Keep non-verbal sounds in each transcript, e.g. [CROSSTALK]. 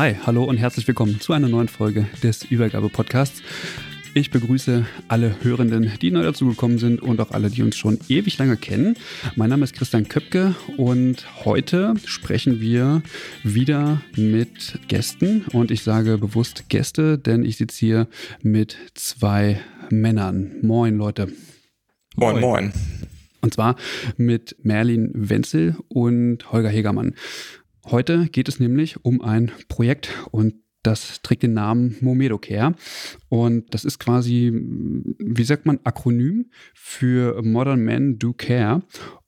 Hi, hallo und herzlich willkommen zu einer neuen Folge des Übergabe-Podcasts. Ich begrüße alle Hörenden, die neu dazugekommen sind und auch alle, die uns schon ewig lange kennen. Mein Name ist Christian Köpke und heute sprechen wir wieder mit Gästen. Und ich sage bewusst Gäste, denn ich sitze hier mit zwei Männern. Moin, Leute. Moin, moin. Und zwar mit Merlin Wenzel und Holger Hegermann. Heute geht es nämlich um ein Projekt und das trägt den Namen Momedocare und das ist quasi, wie sagt man, Akronym für Modern Men Do Care.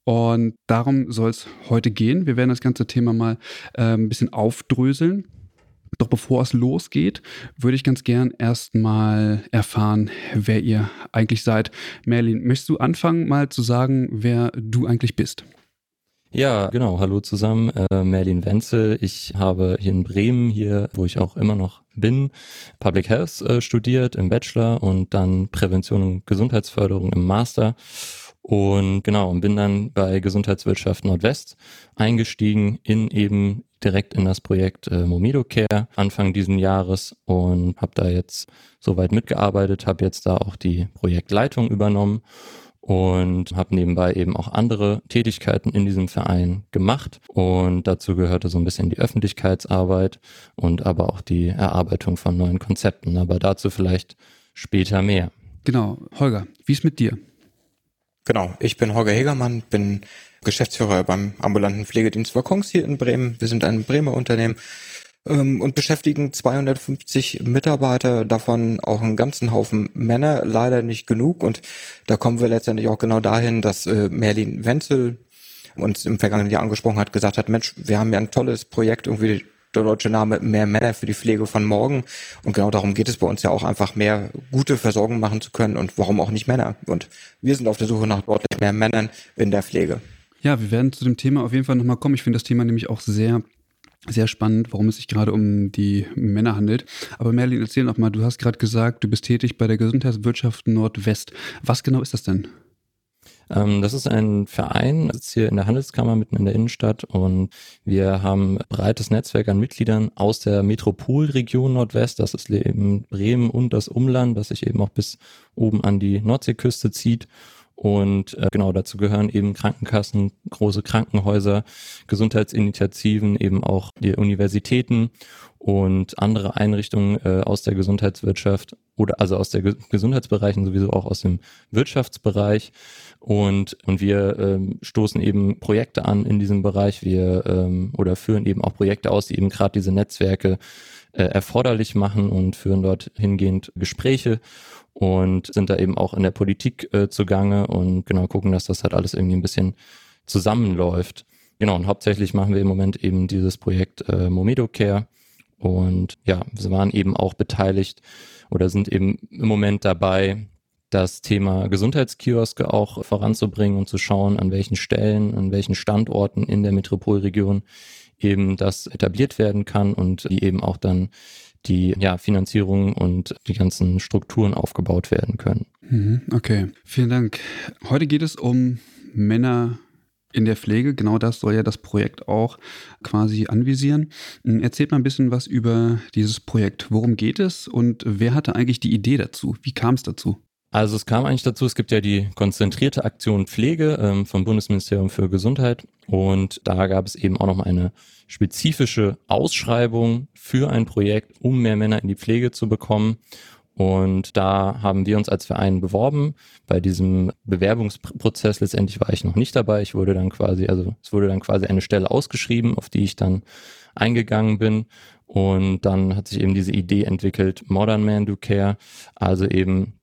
Und darum soll es heute gehen. Wir werden das ganze Thema mal äh, ein bisschen aufdröseln. Doch bevor es losgeht, würde ich ganz gern erstmal erfahren, wer ihr eigentlich seid. Merlin, möchtest du anfangen, mal zu sagen, wer du eigentlich bist? Ja, genau. Hallo zusammen. Äh, Merlin Wenzel. Ich habe hier in Bremen, hier, wo ich auch immer noch bin, Public Health äh, studiert im Bachelor und dann Prävention und Gesundheitsförderung im Master. Und genau, und bin dann bei Gesundheitswirtschaft Nordwest eingestiegen in eben direkt in das Projekt äh, Momido Care Anfang diesen Jahres und habe da jetzt soweit mitgearbeitet, habe jetzt da auch die Projektleitung übernommen und habe nebenbei eben auch andere Tätigkeiten in diesem Verein gemacht und dazu gehörte so ein bisschen die Öffentlichkeitsarbeit und aber auch die Erarbeitung von neuen Konzepten, aber dazu vielleicht später mehr. Genau, Holger, wie ist mit dir? Genau, ich bin Holger Hegermann, bin Geschäftsführer beim ambulanten Pflegedienst Wackons hier in Bremen. Wir sind ein Bremer Unternehmen, und beschäftigen 250 Mitarbeiter, davon auch einen ganzen Haufen Männer, leider nicht genug. Und da kommen wir letztendlich auch genau dahin, dass äh, Merlin Wenzel uns im vergangenen Jahr angesprochen hat, gesagt hat, Mensch, wir haben ja ein tolles Projekt, irgendwie der deutsche Name mehr Männer für die Pflege von morgen. Und genau darum geht es bei uns ja auch einfach mehr gute Versorgung machen zu können und warum auch nicht Männer. Und wir sind auf der Suche nach deutlich mehr Männern in der Pflege. Ja, wir werden zu dem Thema auf jeden Fall nochmal kommen. Ich finde das Thema nämlich auch sehr sehr spannend, warum es sich gerade um die Männer handelt. Aber Merlin, erzähl noch mal, du hast gerade gesagt, du bist tätig bei der Gesundheitswirtschaft Nordwest. Was genau ist das denn? Ähm, das ist ein Verein, sitzt hier in der Handelskammer mitten in der Innenstadt und wir haben ein breites Netzwerk an Mitgliedern aus der Metropolregion Nordwest. Das ist eben Bremen und das Umland, das sich eben auch bis oben an die Nordseeküste zieht. Und äh, genau dazu gehören eben Krankenkassen, große Krankenhäuser, Gesundheitsinitiativen, eben auch die Universitäten und andere Einrichtungen äh, aus der Gesundheitswirtschaft oder also aus der Ge Gesundheitsbereichen sowieso auch aus dem Wirtschaftsbereich. Und, und wir ähm, stoßen eben Projekte an in diesem Bereich. Wir ähm, oder führen eben auch Projekte aus, die eben gerade diese Netzwerke äh, erforderlich machen und führen dort hingehend Gespräche und sind da eben auch in der Politik äh, zugange und genau gucken, dass das halt alles irgendwie ein bisschen zusammenläuft. Genau, und hauptsächlich machen wir im Moment eben dieses Projekt äh, Momedo Care und ja, wir waren eben auch beteiligt oder sind eben im Moment dabei, das Thema Gesundheitskioske auch voranzubringen und zu schauen, an welchen Stellen, an welchen Standorten in der Metropolregion eben das etabliert werden kann und die eben auch dann die ja, Finanzierung und die ganzen Strukturen aufgebaut werden können. Mhm, okay, vielen Dank. Heute geht es um Männer in der Pflege. Genau das soll ja das Projekt auch quasi anvisieren. Erzählt mal ein bisschen was über dieses Projekt. Worum geht es und wer hatte eigentlich die Idee dazu? Wie kam es dazu? Also es kam eigentlich dazu, es gibt ja die konzentrierte Aktion Pflege ähm, vom Bundesministerium für Gesundheit und da gab es eben auch noch mal eine spezifische Ausschreibung für ein Projekt, um mehr Männer in die Pflege zu bekommen. Und da haben wir uns als Verein beworben. Bei diesem Bewerbungsprozess letztendlich war ich noch nicht dabei. Ich wurde dann quasi, also es wurde dann quasi eine Stelle ausgeschrieben, auf die ich dann eingegangen bin. Und dann hat sich eben diese Idee entwickelt, Modern Man Do Care, also eben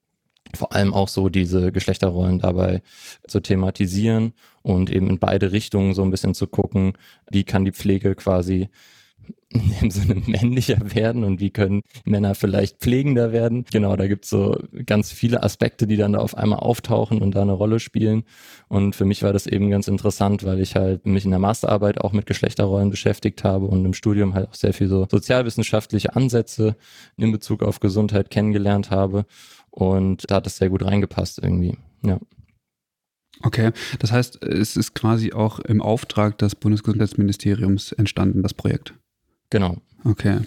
vor allem auch so diese Geschlechterrollen dabei zu thematisieren und eben in beide Richtungen so ein bisschen zu gucken, wie kann die Pflege quasi [LAUGHS] in dem Sinne männlicher werden und wie können Männer vielleicht pflegender werden. Genau, da gibt's so ganz viele Aspekte, die dann da auf einmal auftauchen und da eine Rolle spielen. Und für mich war das eben ganz interessant, weil ich halt mich in der Masterarbeit auch mit Geschlechterrollen beschäftigt habe und im Studium halt auch sehr viel so sozialwissenschaftliche Ansätze in Bezug auf Gesundheit kennengelernt habe. Und da hat es sehr gut reingepasst irgendwie. Ja. Okay, das heißt, es ist quasi auch im Auftrag des Bundesgesundheitsministeriums entstanden, das Projekt. Genau. Okay.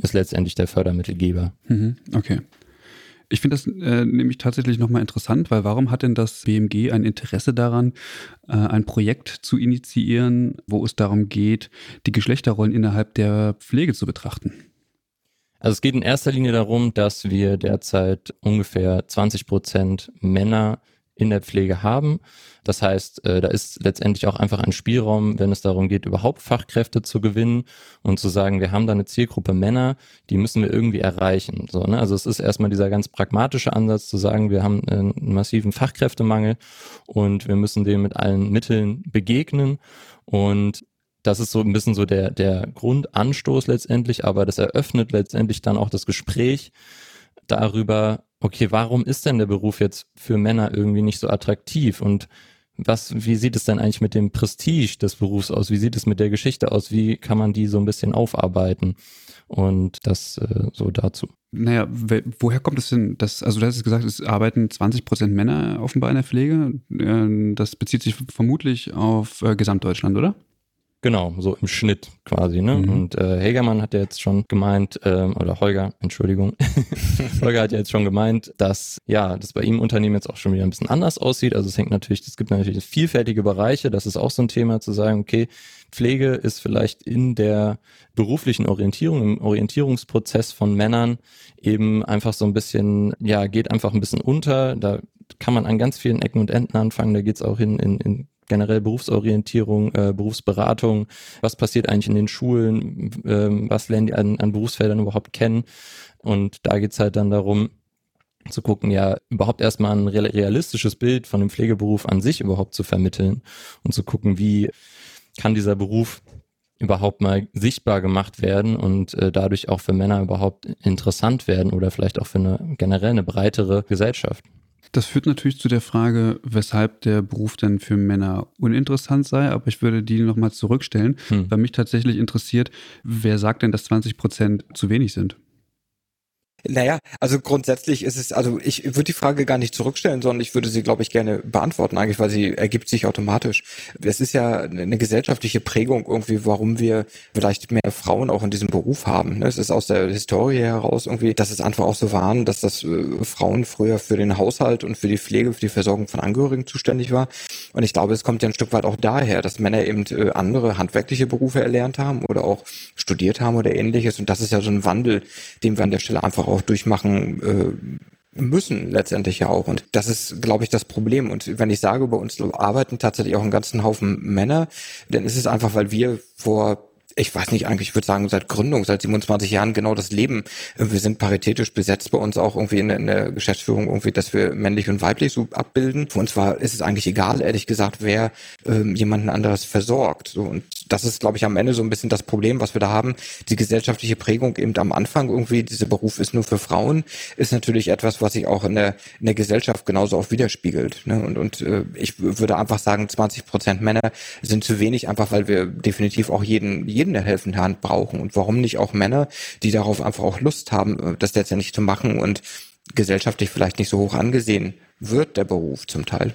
Ist letztendlich der Fördermittelgeber. Mhm. Okay. Ich finde das äh, nämlich tatsächlich nochmal interessant, weil warum hat denn das BMG ein Interesse daran, äh, ein Projekt zu initiieren, wo es darum geht, die Geschlechterrollen innerhalb der Pflege zu betrachten? Also es geht in erster Linie darum, dass wir derzeit ungefähr 20 Prozent Männer in der Pflege haben. Das heißt, äh, da ist letztendlich auch einfach ein Spielraum, wenn es darum geht, überhaupt Fachkräfte zu gewinnen und zu sagen, wir haben da eine Zielgruppe Männer, die müssen wir irgendwie erreichen. So, ne? Also es ist erstmal dieser ganz pragmatische Ansatz zu sagen, wir haben einen massiven Fachkräftemangel und wir müssen dem mit allen Mitteln begegnen und das ist so ein bisschen so der, der Grundanstoß letztendlich, aber das eröffnet letztendlich dann auch das Gespräch darüber, okay, warum ist denn der Beruf jetzt für Männer irgendwie nicht so attraktiv und was, wie sieht es denn eigentlich mit dem Prestige des Berufs aus? Wie sieht es mit der Geschichte aus? Wie kann man die so ein bisschen aufarbeiten? Und das äh, so dazu. Naja, woher kommt es denn, dass, also du hast gesagt, es arbeiten 20 Prozent Männer offenbar in der Pflege. Äh, das bezieht sich vermutlich auf äh, Gesamtdeutschland, oder? Genau, so im Schnitt quasi. Ne? Mhm. Und äh, Hegermann hat ja jetzt schon gemeint, ähm, oder Holger, Entschuldigung, [LAUGHS] Holger hat ja jetzt schon gemeint, dass ja, das bei ihm im Unternehmen jetzt auch schon wieder ein bisschen anders aussieht. Also es hängt natürlich, es gibt natürlich vielfältige Bereiche. Das ist auch so ein Thema zu sagen, okay, Pflege ist vielleicht in der beruflichen Orientierung, im Orientierungsprozess von Männern eben einfach so ein bisschen, ja, geht einfach ein bisschen unter. Da kann man an ganz vielen Ecken und Enden anfangen. Da geht's auch hin in, in generell Berufsorientierung, äh, Berufsberatung, was passiert eigentlich in den Schulen, ähm, was lernen die an, an Berufsfeldern überhaupt kennen. Und da geht's halt dann darum, zu gucken, ja, überhaupt erstmal ein realistisches Bild von dem Pflegeberuf an sich überhaupt zu vermitteln und zu gucken, wie kann dieser Beruf überhaupt mal sichtbar gemacht werden und äh, dadurch auch für Männer überhaupt interessant werden oder vielleicht auch für eine generell eine breitere Gesellschaft. Das führt natürlich zu der Frage, weshalb der Beruf denn für Männer uninteressant sei, aber ich würde die nochmal zurückstellen, hm. weil mich tatsächlich interessiert, wer sagt denn, dass 20 Prozent zu wenig sind? Naja, also grundsätzlich ist es, also ich würde die Frage gar nicht zurückstellen, sondern ich würde sie, glaube ich, gerne beantworten, eigentlich, weil sie ergibt sich automatisch. Es ist ja eine gesellschaftliche Prägung irgendwie, warum wir vielleicht mehr Frauen auch in diesem Beruf haben. Ne? Es ist aus der Historie heraus irgendwie, dass es einfach auch so waren, dass das äh, Frauen früher für den Haushalt und für die Pflege, für die Versorgung von Angehörigen zuständig war. Und ich glaube, es kommt ja ein Stück weit auch daher, dass Männer eben äh, andere handwerkliche Berufe erlernt haben oder auch studiert haben oder ähnliches. Und das ist ja so ein Wandel, den wir an der Stelle einfach auch durchmachen äh, müssen letztendlich ja auch. Und das ist, glaube ich, das Problem. Und wenn ich sage, bei uns arbeiten tatsächlich auch einen ganzen Haufen Männer, dann ist es einfach, weil wir vor ich weiß nicht eigentlich, ich würde sagen, seit Gründung, seit 27 Jahren genau das Leben. Wir sind paritätisch besetzt bei uns auch irgendwie in, in der Geschäftsführung irgendwie, dass wir männlich und weiblich so abbilden. Für uns war, ist es eigentlich egal, ehrlich gesagt, wer ähm, jemanden anderes versorgt. So, und das ist, glaube ich, am Ende so ein bisschen das Problem, was wir da haben. Die gesellschaftliche Prägung eben am Anfang irgendwie, dieser Beruf ist nur für Frauen, ist natürlich etwas, was sich auch in der, in der Gesellschaft genauso auch widerspiegelt. Ne? Und, und äh, ich würde einfach sagen, 20 Prozent Männer sind zu wenig, einfach weil wir definitiv auch jeden, jeden der helfende Hand brauchen. Und warum nicht auch Männer, die darauf einfach auch Lust haben, äh, das letztendlich zu machen und gesellschaftlich vielleicht nicht so hoch angesehen wird, der Beruf zum Teil.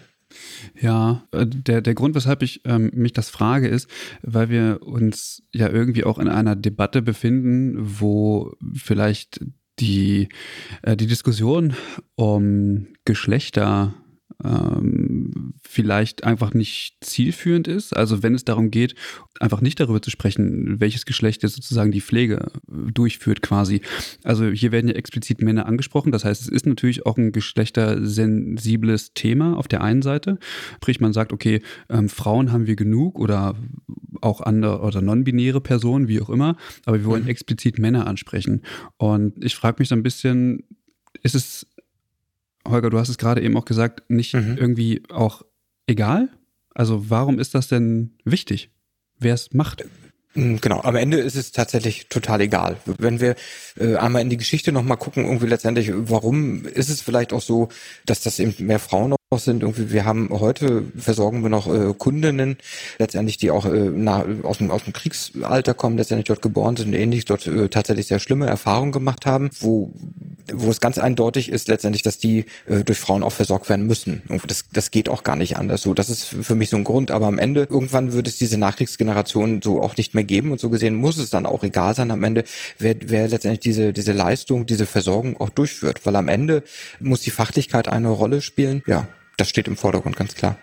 Ja, äh, der, der Grund, weshalb ich ähm, mich das frage, ist, weil wir uns ja irgendwie auch in einer Debatte befinden, wo vielleicht die, äh, die Diskussion um Geschlechter ähm, vielleicht einfach nicht zielführend ist. Also wenn es darum geht, einfach nicht darüber zu sprechen, welches Geschlecht jetzt sozusagen die Pflege äh, durchführt quasi. Also hier werden ja explizit Männer angesprochen. Das heißt, es ist natürlich auch ein geschlechtersensibles Thema auf der einen Seite. Sprich, man sagt, okay, ähm, Frauen haben wir genug oder auch andere oder non-binäre Personen, wie auch immer, aber wir wollen mhm. explizit Männer ansprechen. Und ich frage mich so ein bisschen, ist es Holger, du hast es gerade eben auch gesagt, nicht mhm. irgendwie auch egal? Also warum ist das denn wichtig, wer es macht? Mm, genau, am Ende ist es tatsächlich total egal. Wenn wir äh, einmal in die Geschichte nochmal gucken, irgendwie letztendlich, warum ist es vielleicht auch so, dass das eben mehr Frauen sind. Irgendwie, wir haben heute versorgen wir noch äh, Kundinnen, letztendlich, die auch äh, na, aus, dem, aus dem Kriegsalter kommen, letztendlich dort geboren sind und ähnlich dort äh, tatsächlich sehr schlimme Erfahrungen gemacht haben, wo, wo es ganz eindeutig ist letztendlich, dass die äh, durch Frauen auch versorgt werden müssen. Irgendwie das, das geht auch gar nicht anders. So, das ist für mich so ein Grund. Aber am Ende, irgendwann wird es diese Nachkriegsgeneration so auch nicht mehr geben und so gesehen muss es dann auch egal sein am Ende, wer, wer letztendlich diese, diese Leistung, diese Versorgung auch durchführt. Weil am Ende muss die Fachlichkeit eine Rolle spielen. Ja, das steht im Vordergrund ganz klar.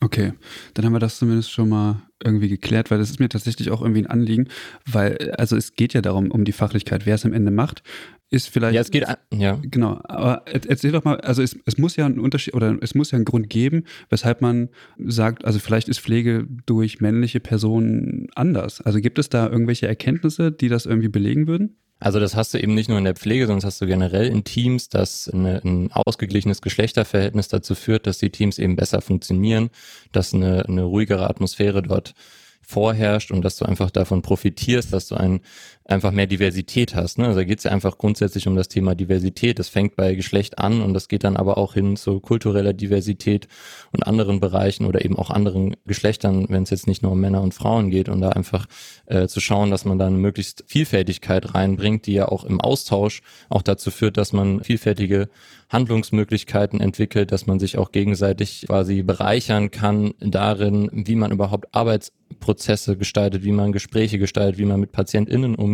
Okay, dann haben wir das zumindest schon mal irgendwie geklärt, weil das ist mir tatsächlich auch irgendwie ein Anliegen, weil, also es geht ja darum, um die Fachlichkeit, wer es am Ende macht, ist vielleicht. Ja, es geht, ja. Genau, aber erzähl doch mal, also es, es muss ja einen Unterschied oder es muss ja einen Grund geben, weshalb man sagt, also vielleicht ist Pflege durch männliche Personen anders. Also gibt es da irgendwelche Erkenntnisse, die das irgendwie belegen würden? Also das hast du eben nicht nur in der Pflege, sondern das hast du generell in Teams, dass eine, ein ausgeglichenes Geschlechterverhältnis dazu führt, dass die Teams eben besser funktionieren, dass eine, eine ruhigere Atmosphäre dort vorherrscht und dass du einfach davon profitierst, dass du ein, einfach mehr Diversität hast. Ne? Also da geht es ja einfach grundsätzlich um das Thema Diversität. Das fängt bei Geschlecht an und das geht dann aber auch hin zu kultureller Diversität und anderen Bereichen oder eben auch anderen Geschlechtern, wenn es jetzt nicht nur um Männer und Frauen geht und da einfach äh, zu schauen, dass man da eine möglichst Vielfältigkeit reinbringt, die ja auch im Austausch auch dazu führt, dass man vielfältige Handlungsmöglichkeiten entwickelt, dass man sich auch gegenseitig quasi bereichern kann darin, wie man überhaupt Arbeitsprozesse gestaltet, wie man Gespräche gestaltet, wie man mit PatientInnen umgeht.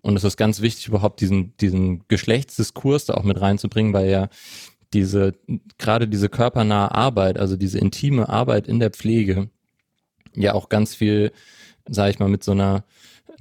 Und es ist ganz wichtig, überhaupt diesen, diesen Geschlechtsdiskurs da auch mit reinzubringen, weil ja diese, gerade diese körpernahe Arbeit, also diese intime Arbeit in der Pflege, ja auch ganz viel, sage ich mal, mit so einer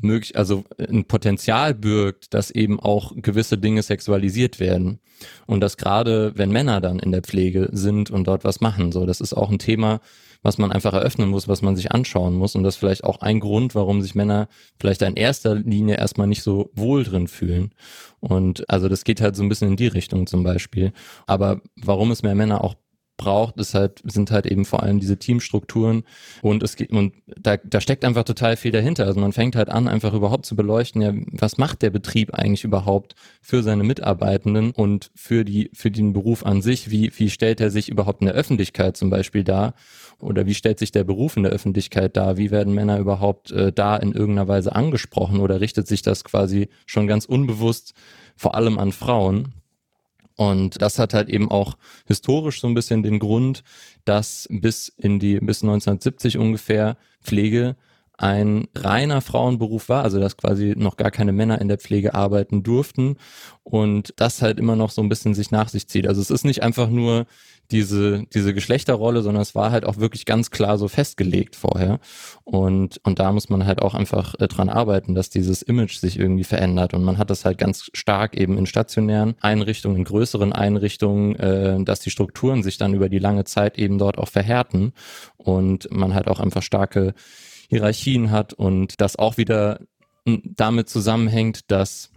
möglich, also ein Potenzial birgt, dass eben auch gewisse Dinge sexualisiert werden. Und dass gerade, wenn Männer dann in der Pflege sind und dort was machen, so, das ist auch ein Thema, was man einfach eröffnen muss, was man sich anschauen muss. Und das ist vielleicht auch ein Grund, warum sich Männer vielleicht in erster Linie erstmal nicht so wohl drin fühlen. Und also das geht halt so ein bisschen in die Richtung zum Beispiel. Aber warum es mehr Männer auch braucht, ist halt, sind halt eben vor allem diese Teamstrukturen und es geht, und da, da steckt einfach total viel dahinter. Also man fängt halt an, einfach überhaupt zu beleuchten, ja, was macht der Betrieb eigentlich überhaupt für seine Mitarbeitenden und für die, für den Beruf an sich? Wie, wie stellt er sich überhaupt in der Öffentlichkeit zum Beispiel dar? Oder wie stellt sich der Beruf in der Öffentlichkeit dar? Wie werden Männer überhaupt äh, da in irgendeiner Weise angesprochen oder richtet sich das quasi schon ganz unbewusst vor allem an Frauen? Und das hat halt eben auch historisch so ein bisschen den Grund, dass bis in die, bis 1970 ungefähr Pflege ein reiner Frauenberuf war, also dass quasi noch gar keine Männer in der Pflege arbeiten durften und das halt immer noch so ein bisschen sich nach sich zieht. Also es ist nicht einfach nur diese, diese Geschlechterrolle, sondern es war halt auch wirklich ganz klar so festgelegt vorher. Und, und da muss man halt auch einfach äh, dran arbeiten, dass dieses Image sich irgendwie verändert. Und man hat das halt ganz stark eben in stationären Einrichtungen, in größeren Einrichtungen, äh, dass die Strukturen sich dann über die lange Zeit eben dort auch verhärten und man halt auch einfach starke Hierarchien hat und das auch wieder damit zusammenhängt, dass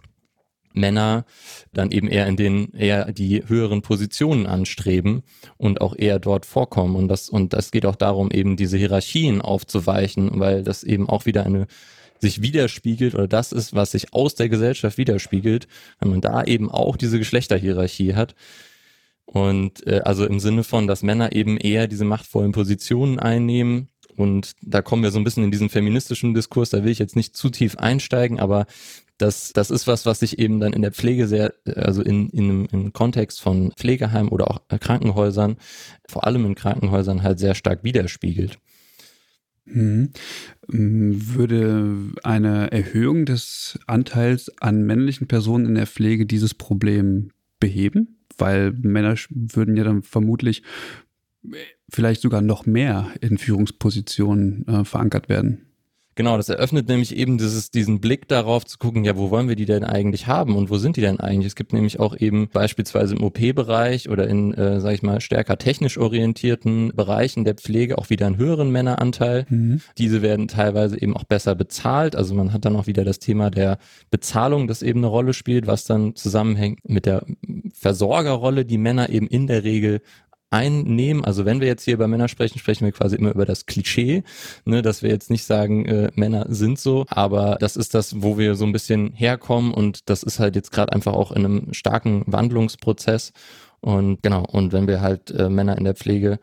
Männer dann eben eher in den eher die höheren Positionen anstreben und auch eher dort vorkommen und das und das geht auch darum eben diese Hierarchien aufzuweichen, weil das eben auch wieder eine sich widerspiegelt oder das ist, was sich aus der Gesellschaft widerspiegelt, wenn man da eben auch diese Geschlechterhierarchie hat. Und äh, also im Sinne von, dass Männer eben eher diese machtvollen Positionen einnehmen und da kommen wir so ein bisschen in diesen feministischen Diskurs, da will ich jetzt nicht zu tief einsteigen, aber das, das ist was, was sich eben dann in der Pflege sehr, also in, in, im Kontext von Pflegeheimen oder auch Krankenhäusern, vor allem in Krankenhäusern halt sehr stark widerspiegelt. Mhm. Würde eine Erhöhung des Anteils an männlichen Personen in der Pflege dieses Problem beheben? Weil Männer würden ja dann vermutlich vielleicht sogar noch mehr in Führungspositionen äh, verankert werden. Genau, das eröffnet nämlich eben dieses, diesen Blick darauf zu gucken, ja, wo wollen wir die denn eigentlich haben und wo sind die denn eigentlich? Es gibt nämlich auch eben beispielsweise im OP-Bereich oder in, äh, sag ich mal, stärker technisch orientierten Bereichen der Pflege auch wieder einen höheren Männeranteil. Mhm. Diese werden teilweise eben auch besser bezahlt. Also man hat dann auch wieder das Thema der Bezahlung, das eben eine Rolle spielt, was dann zusammenhängt mit der Versorgerrolle, die Männer eben in der Regel einnehmen. Also wenn wir jetzt hier über Männer sprechen, sprechen wir quasi immer über das Klischee, ne, dass wir jetzt nicht sagen, äh, Männer sind so, aber das ist das, wo wir so ein bisschen herkommen und das ist halt jetzt gerade einfach auch in einem starken Wandlungsprozess. Und genau, und wenn wir halt äh, Männer in der Pflege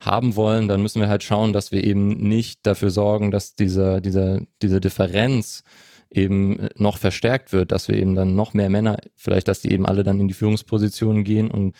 haben wollen, dann müssen wir halt schauen, dass wir eben nicht dafür sorgen, dass dieser, dieser, diese Differenz eben noch verstärkt wird, dass wir eben dann noch mehr Männer, vielleicht, dass die eben alle dann in die Führungspositionen gehen und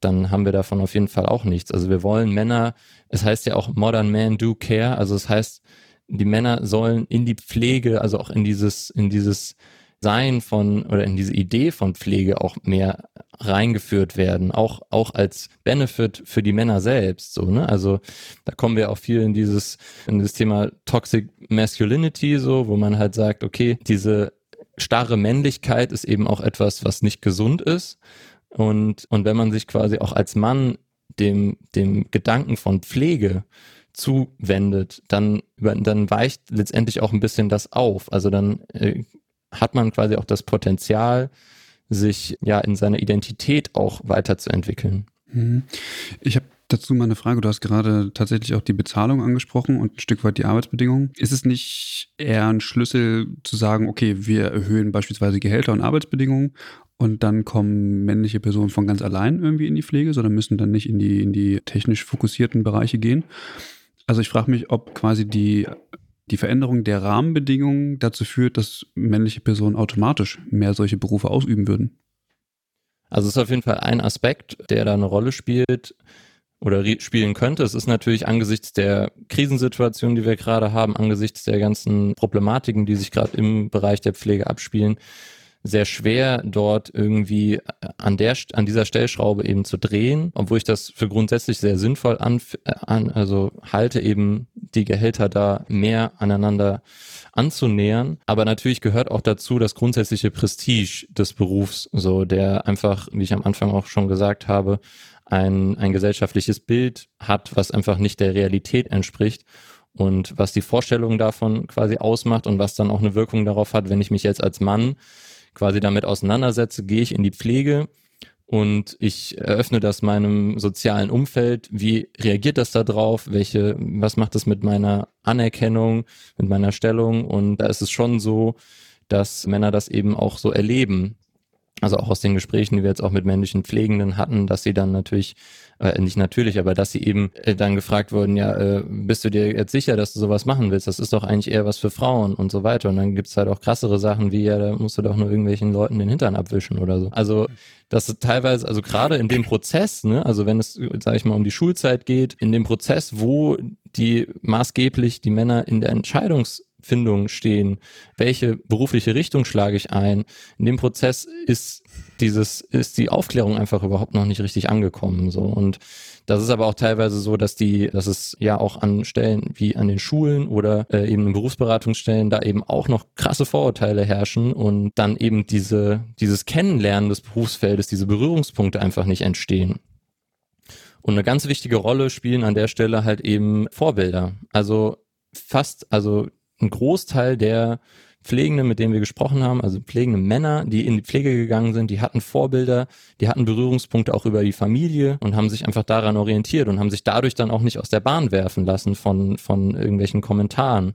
dann haben wir davon auf jeden Fall auch nichts. Also wir wollen Männer, es heißt ja auch Modern Men Do Care, also es heißt, die Männer sollen in die Pflege, also auch in dieses, in dieses Sein von oder in diese Idee von Pflege auch mehr reingeführt werden, auch, auch als Benefit für die Männer selbst, so, ne? Also da kommen wir auch viel in dieses, in das Thema Toxic Masculinity, so, wo man halt sagt, okay, diese starre Männlichkeit ist eben auch etwas, was nicht gesund ist und, und wenn man sich quasi auch als Mann dem, dem Gedanken von Pflege zuwendet, dann, dann weicht letztendlich auch ein bisschen das auf. Also dann äh, hat man quasi auch das Potenzial, sich ja in seiner Identität auch weiterzuentwickeln. Mhm. Ich habe dazu mal eine Frage. Du hast gerade tatsächlich auch die Bezahlung angesprochen und ein Stück weit die Arbeitsbedingungen. Ist es nicht eher ein Schlüssel zu sagen, okay, wir erhöhen beispielsweise Gehälter und Arbeitsbedingungen und dann kommen männliche Personen von ganz allein irgendwie in die Pflege, sondern müssen dann nicht in die, in die technisch fokussierten Bereiche gehen. Also ich frage mich, ob quasi die, die Veränderung der Rahmenbedingungen dazu führt, dass männliche Personen automatisch mehr solche Berufe ausüben würden. Also es ist auf jeden Fall ein Aspekt, der da eine Rolle spielt oder spielen könnte. Es ist natürlich angesichts der Krisensituation, die wir gerade haben, angesichts der ganzen Problematiken, die sich gerade im Bereich der Pflege abspielen, sehr schwer, dort irgendwie äh, an der an dieser Stellschraube eben zu drehen, obwohl ich das für grundsätzlich sehr sinnvoll an, äh, an also halte, eben die Gehälter da mehr aneinander anzunähern. Aber natürlich gehört auch dazu das grundsätzliche Prestige des Berufs, so der einfach, wie ich am Anfang auch schon gesagt habe, ein, ein gesellschaftliches Bild hat, was einfach nicht der Realität entspricht und was die Vorstellung davon quasi ausmacht und was dann auch eine Wirkung darauf hat, wenn ich mich jetzt als Mann quasi damit auseinandersetze, gehe ich in die Pflege und ich eröffne das meinem sozialen Umfeld. Wie reagiert das da drauf? Welche, was macht das mit meiner Anerkennung, mit meiner Stellung? Und da ist es schon so, dass Männer das eben auch so erleben. Also auch aus den Gesprächen, die wir jetzt auch mit männlichen Pflegenden hatten, dass sie dann natürlich äh, nicht natürlich, aber dass sie eben äh, dann gefragt wurden, ja, äh, bist du dir jetzt sicher, dass du sowas machen willst? Das ist doch eigentlich eher was für Frauen und so weiter. Und dann gibt's halt auch krassere Sachen wie, ja, da musst du doch nur irgendwelchen Leuten den Hintern abwischen oder so. Also das ist teilweise, also gerade in dem Prozess, ne, also wenn es, sage ich mal, um die Schulzeit geht, in dem Prozess, wo die maßgeblich die Männer in der Entscheidungs Findung stehen, welche berufliche Richtung schlage ich ein. In dem Prozess ist dieses, ist die Aufklärung einfach überhaupt noch nicht richtig angekommen, so. Und das ist aber auch teilweise so, dass die, dass es ja auch an Stellen wie an den Schulen oder äh, eben in Berufsberatungsstellen da eben auch noch krasse Vorurteile herrschen und dann eben diese, dieses Kennenlernen des Berufsfeldes, diese Berührungspunkte einfach nicht entstehen. Und eine ganz wichtige Rolle spielen an der Stelle halt eben Vorbilder. Also fast, also ein Großteil der Pflegenden, mit denen wir gesprochen haben, also pflegende Männer, die in die Pflege gegangen sind, die hatten Vorbilder, die hatten Berührungspunkte auch über die Familie und haben sich einfach daran orientiert und haben sich dadurch dann auch nicht aus der Bahn werfen lassen von, von irgendwelchen Kommentaren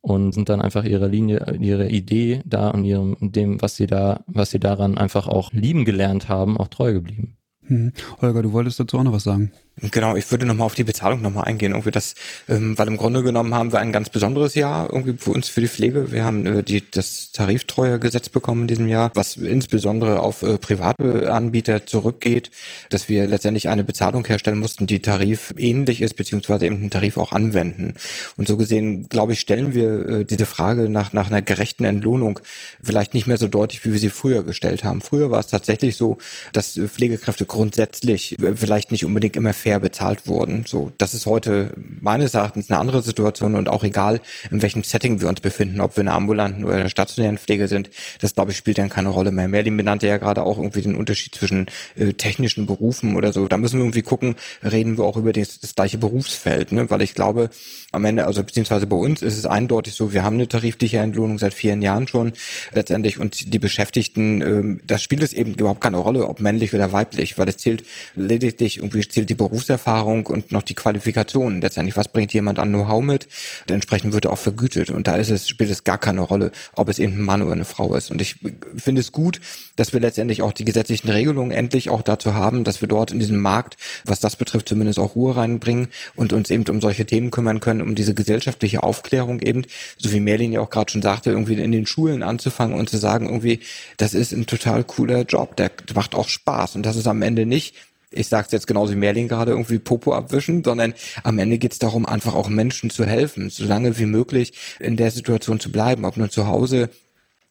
und sind dann einfach ihrer Linie, ihrer Idee da und ihrem, dem, was sie da, was sie daran einfach auch lieben gelernt haben, auch treu geblieben. Hm. Holger, du wolltest dazu auch noch was sagen. Genau, ich würde nochmal auf die Bezahlung nochmal eingehen, irgendwie das, ähm, weil im Grunde genommen haben wir ein ganz besonderes Jahr irgendwie für uns für die Pflege. Wir haben äh, die, das Tariftreuegesetz bekommen in diesem Jahr, was insbesondere auf äh, private Anbieter zurückgeht, dass wir letztendlich eine Bezahlung herstellen mussten, die tarifähnlich ist, beziehungsweise eben den Tarif auch anwenden. Und so gesehen, glaube ich, stellen wir äh, diese Frage nach, nach einer gerechten Entlohnung vielleicht nicht mehr so deutlich, wie wir sie früher gestellt haben. Früher war es tatsächlich so, dass äh, Pflegekräfte grundsätzlich äh, vielleicht nicht unbedingt immer fair bezahlt wurden. So, das ist heute meines Erachtens eine andere Situation und auch egal, in welchem Setting wir uns befinden, ob wir in der ambulanten oder in der stationären Pflege sind, das glaube ich spielt dann keine Rolle mehr. Merlin benannte ja gerade auch irgendwie den Unterschied zwischen äh, technischen Berufen oder so. Da müssen wir irgendwie gucken, reden wir auch über das, das gleiche Berufsfeld, ne? weil ich glaube, am Ende, also beziehungsweise bei uns ist es eindeutig so, wir haben eine tarifliche Entlohnung seit vielen Jahren schon letztendlich und die Beschäftigten, ähm, das spielt es eben überhaupt keine Rolle, ob männlich oder weiblich, weil es zählt lediglich irgendwie zählt die Berufs Berufserfahrung und noch die Qualifikation letztendlich. Was bringt jemand an Know-how mit? Entsprechend wird er auch vergütet. Und da ist es, spielt es gar keine Rolle, ob es eben ein Mann oder eine Frau ist. Und ich finde es gut, dass wir letztendlich auch die gesetzlichen Regelungen endlich auch dazu haben, dass wir dort in diesem Markt, was das betrifft, zumindest auch Ruhe reinbringen und uns eben um solche Themen kümmern können, um diese gesellschaftliche Aufklärung eben, so wie Merlin ja auch gerade schon sagte, irgendwie in den Schulen anzufangen und zu sagen, irgendwie, das ist ein total cooler Job, der macht auch Spaß. Und das ist am Ende nicht ich sage es jetzt genauso wie Merlin gerade, irgendwie Popo abwischen, sondern am Ende geht es darum, einfach auch Menschen zu helfen, so lange wie möglich in der Situation zu bleiben, ob nur zu Hause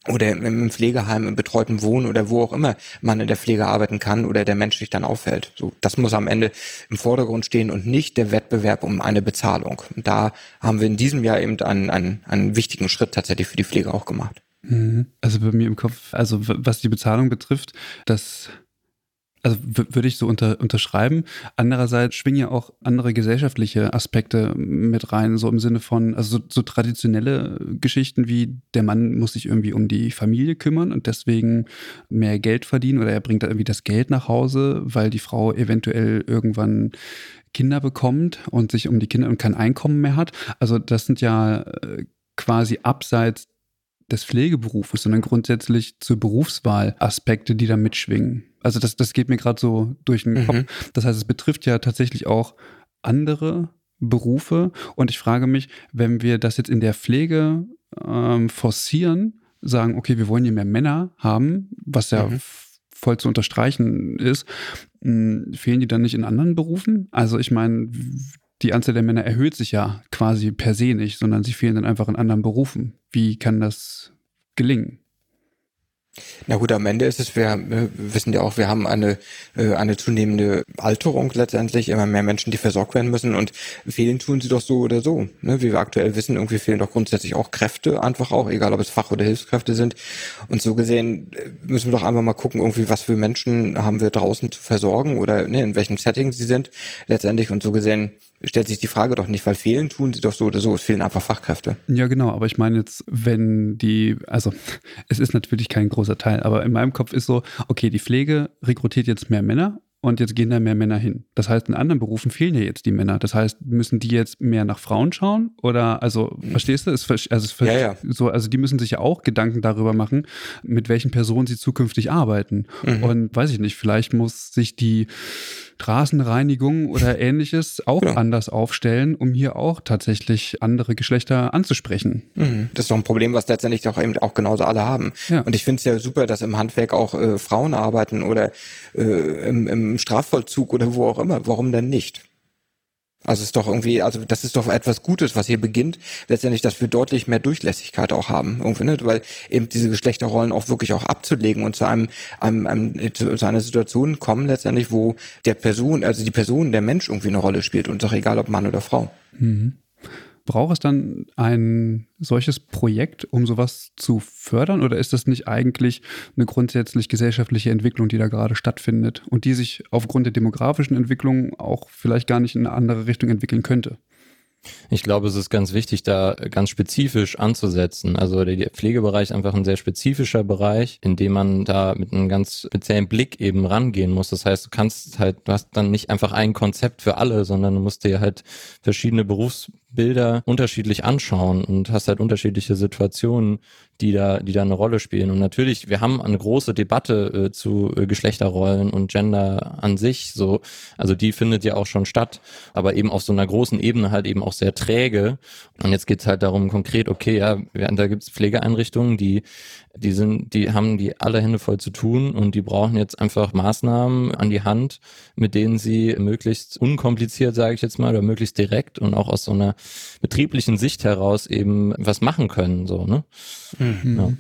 oder im Pflegeheim, im betreuten Wohnen oder wo auch immer man in der Pflege arbeiten kann oder der Mensch sich dann auffällt. So, das muss am Ende im Vordergrund stehen und nicht der Wettbewerb um eine Bezahlung. Und da haben wir in diesem Jahr eben einen, einen, einen wichtigen Schritt tatsächlich für die Pflege auch gemacht. Mhm. Also bei mir im Kopf, also was die Bezahlung betrifft, das also würde ich so unter, unterschreiben. Andererseits schwingen ja auch andere gesellschaftliche Aspekte mit rein, so im Sinne von, also so, so, traditionelle Geschichten wie der Mann muss sich irgendwie um die Familie kümmern und deswegen mehr Geld verdienen oder er bringt da irgendwie das Geld nach Hause, weil die Frau eventuell irgendwann Kinder bekommt und sich um die Kinder und kein Einkommen mehr hat. Also das sind ja äh, quasi abseits des Pflegeberufes, sondern grundsätzlich zur Berufswahl Aspekte, die da mitschwingen. Also das, das geht mir gerade so durch den mhm. Kopf. Das heißt, es betrifft ja tatsächlich auch andere Berufe. Und ich frage mich, wenn wir das jetzt in der Pflege ähm, forcieren, sagen, okay, wir wollen hier mehr Männer haben, was ja mhm. voll zu unterstreichen ist, mh, hm, fehlen die dann nicht in anderen Berufen? Also ich meine, die Anzahl der Männer erhöht sich ja quasi per se nicht, sondern sie fehlen dann einfach in anderen Berufen. Wie kann das gelingen? Na gut, am Ende ist es, wir, wir wissen ja auch, wir haben eine, äh, eine zunehmende Alterung letztendlich, immer mehr Menschen, die versorgt werden müssen und fehlen tun sie doch so oder so. Ne? Wie wir aktuell wissen, irgendwie fehlen doch grundsätzlich auch Kräfte, einfach auch, egal ob es Fach- oder Hilfskräfte sind. Und so gesehen äh, müssen wir doch einfach mal gucken, irgendwie, was für Menschen haben wir draußen zu versorgen oder ne, in welchem Setting sie sind letztendlich. Und so gesehen stellt sich die Frage doch nicht, weil fehlen tun sie doch so oder so, es fehlen einfach Fachkräfte. Ja, genau, aber ich meine jetzt, wenn die, also [LAUGHS] es ist natürlich kein großer Teil, aber in meinem Kopf ist so, okay, die Pflege rekrutiert jetzt mehr Männer und jetzt gehen da mehr Männer hin. Das heißt, in anderen Berufen fehlen ja jetzt die Männer. Das heißt, müssen die jetzt mehr nach Frauen schauen? Oder, also, verstehst du? Es, also, es, ja, ja. So, also, die müssen sich ja auch Gedanken darüber machen, mit welchen Personen sie zukünftig arbeiten. Mhm. Und weiß ich nicht, vielleicht muss sich die Straßenreinigung oder [LAUGHS] ähnliches auch genau. anders aufstellen, um hier auch tatsächlich andere Geschlechter anzusprechen. Mhm. Das ist doch ein Problem, was letztendlich auch eben auch genauso alle haben. Ja. Und ich finde es ja super, dass im Handwerk auch äh, Frauen arbeiten oder äh, im, im Strafvollzug oder wo auch immer. Warum denn nicht? Also ist doch irgendwie, also das ist doch etwas Gutes, was hier beginnt, letztendlich, dass wir deutlich mehr Durchlässigkeit auch haben, irgendwie, ne? weil eben diese Geschlechterrollen auch wirklich auch abzulegen und zu einem, einem, einem zu, zu einer Situation kommen letztendlich, wo der Person, also die Person, der Mensch irgendwie eine Rolle spielt und doch egal ob Mann oder Frau. Mhm. Braucht es dann ein solches Projekt, um sowas zu fördern? Oder ist das nicht eigentlich eine grundsätzlich gesellschaftliche Entwicklung, die da gerade stattfindet und die sich aufgrund der demografischen Entwicklung auch vielleicht gar nicht in eine andere Richtung entwickeln könnte? Ich glaube, es ist ganz wichtig, da ganz spezifisch anzusetzen. Also der Pflegebereich ist einfach ein sehr spezifischer Bereich, in dem man da mit einem ganz speziellen Blick eben rangehen muss. Das heißt, du kannst halt, du hast dann nicht einfach ein Konzept für alle, sondern du musst dir halt verschiedene Berufs Bilder unterschiedlich anschauen und hast halt unterschiedliche Situationen, die da, die da eine Rolle spielen. Und natürlich, wir haben eine große Debatte äh, zu äh, Geschlechterrollen und Gender an sich, so, also die findet ja auch schon statt, aber eben auf so einer großen Ebene halt eben auch sehr träge. Und jetzt geht's halt darum konkret, okay, ja, da gibt's Pflegeeinrichtungen, die die sind, die haben die alle Hände voll zu tun und die brauchen jetzt einfach Maßnahmen an die Hand, mit denen sie möglichst unkompliziert, sage ich jetzt mal, oder möglichst direkt und auch aus so einer betrieblichen Sicht heraus eben was machen können, so, ne? Mhm. Ja.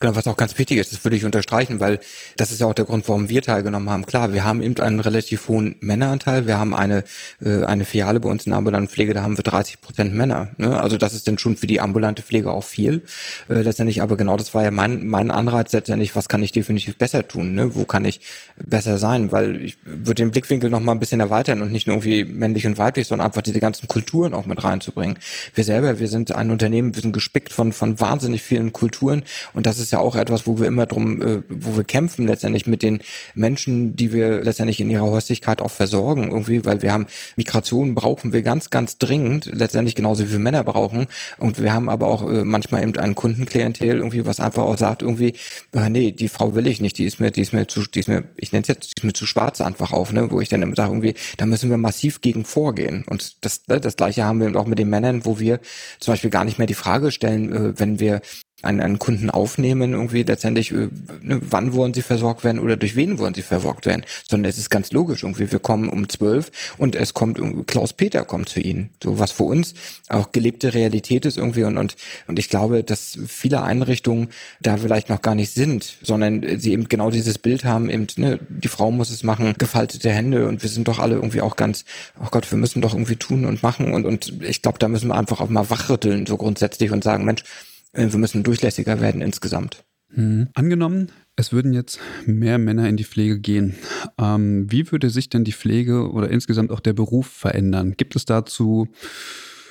Genau, was auch ganz wichtig ist, das würde ich unterstreichen, weil das ist ja auch der Grund, warum wir teilgenommen haben. Klar, wir haben eben einen relativ hohen Männeranteil. Wir haben eine, äh, eine Filiale bei uns in der ambulanten Pflege, da haben wir 30 Prozent Männer. Ne? Also das ist dann schon für die ambulante Pflege auch viel. Äh, letztendlich, aber genau das war ja mein, mein Anreiz letztendlich, was kann ich definitiv besser tun? Ne? Wo kann ich besser sein? Weil ich würde den Blickwinkel noch mal ein bisschen erweitern und nicht nur irgendwie männlich und weiblich, sondern einfach diese ganzen Kulturen auch mit reinzubringen. Wir selber, wir sind ein Unternehmen, wir sind gespickt von, von wahnsinnig vielen Kulturen und das ist ist ja auch etwas, wo wir immer drum, äh, wo wir kämpfen letztendlich mit den Menschen, die wir letztendlich in ihrer Häuslichkeit auch versorgen irgendwie, weil wir haben Migration brauchen wir ganz, ganz dringend, letztendlich genauso wie wir Männer brauchen. Und wir haben aber auch äh, manchmal eben ein Kundenklientel irgendwie, was einfach auch sagt irgendwie, äh, nee, die Frau will ich nicht, die ist mir, die ist mir zu, die ist mir, ich nenne es jetzt, die ist mir zu schwarz einfach auf, ne, wo ich dann immer sage irgendwie, da müssen wir massiv gegen vorgehen. Und das, ne, das gleiche haben wir auch mit den Männern, wo wir zum Beispiel gar nicht mehr die Frage stellen, äh, wenn wir einen, einen Kunden aufnehmen, irgendwie letztendlich, äh, ne, wann wollen sie versorgt werden oder durch wen wollen sie versorgt werden, sondern es ist ganz logisch, irgendwie, wir kommen um zwölf und es kommt, Klaus Peter kommt zu ihnen, so was für uns auch gelebte Realität ist irgendwie und, und, und ich glaube, dass viele Einrichtungen da vielleicht noch gar nicht sind, sondern sie eben genau dieses Bild haben, eben, ne, die Frau muss es machen, gefaltete Hände und wir sind doch alle irgendwie auch ganz, oh Gott, wir müssen doch irgendwie tun und machen und, und ich glaube, da müssen wir einfach auch mal wachrütteln, so grundsätzlich und sagen, Mensch, wir müssen durchlässiger werden insgesamt. Mhm. Angenommen, es würden jetzt mehr Männer in die Pflege gehen. Ähm, wie würde sich denn die Pflege oder insgesamt auch der Beruf verändern? Gibt es dazu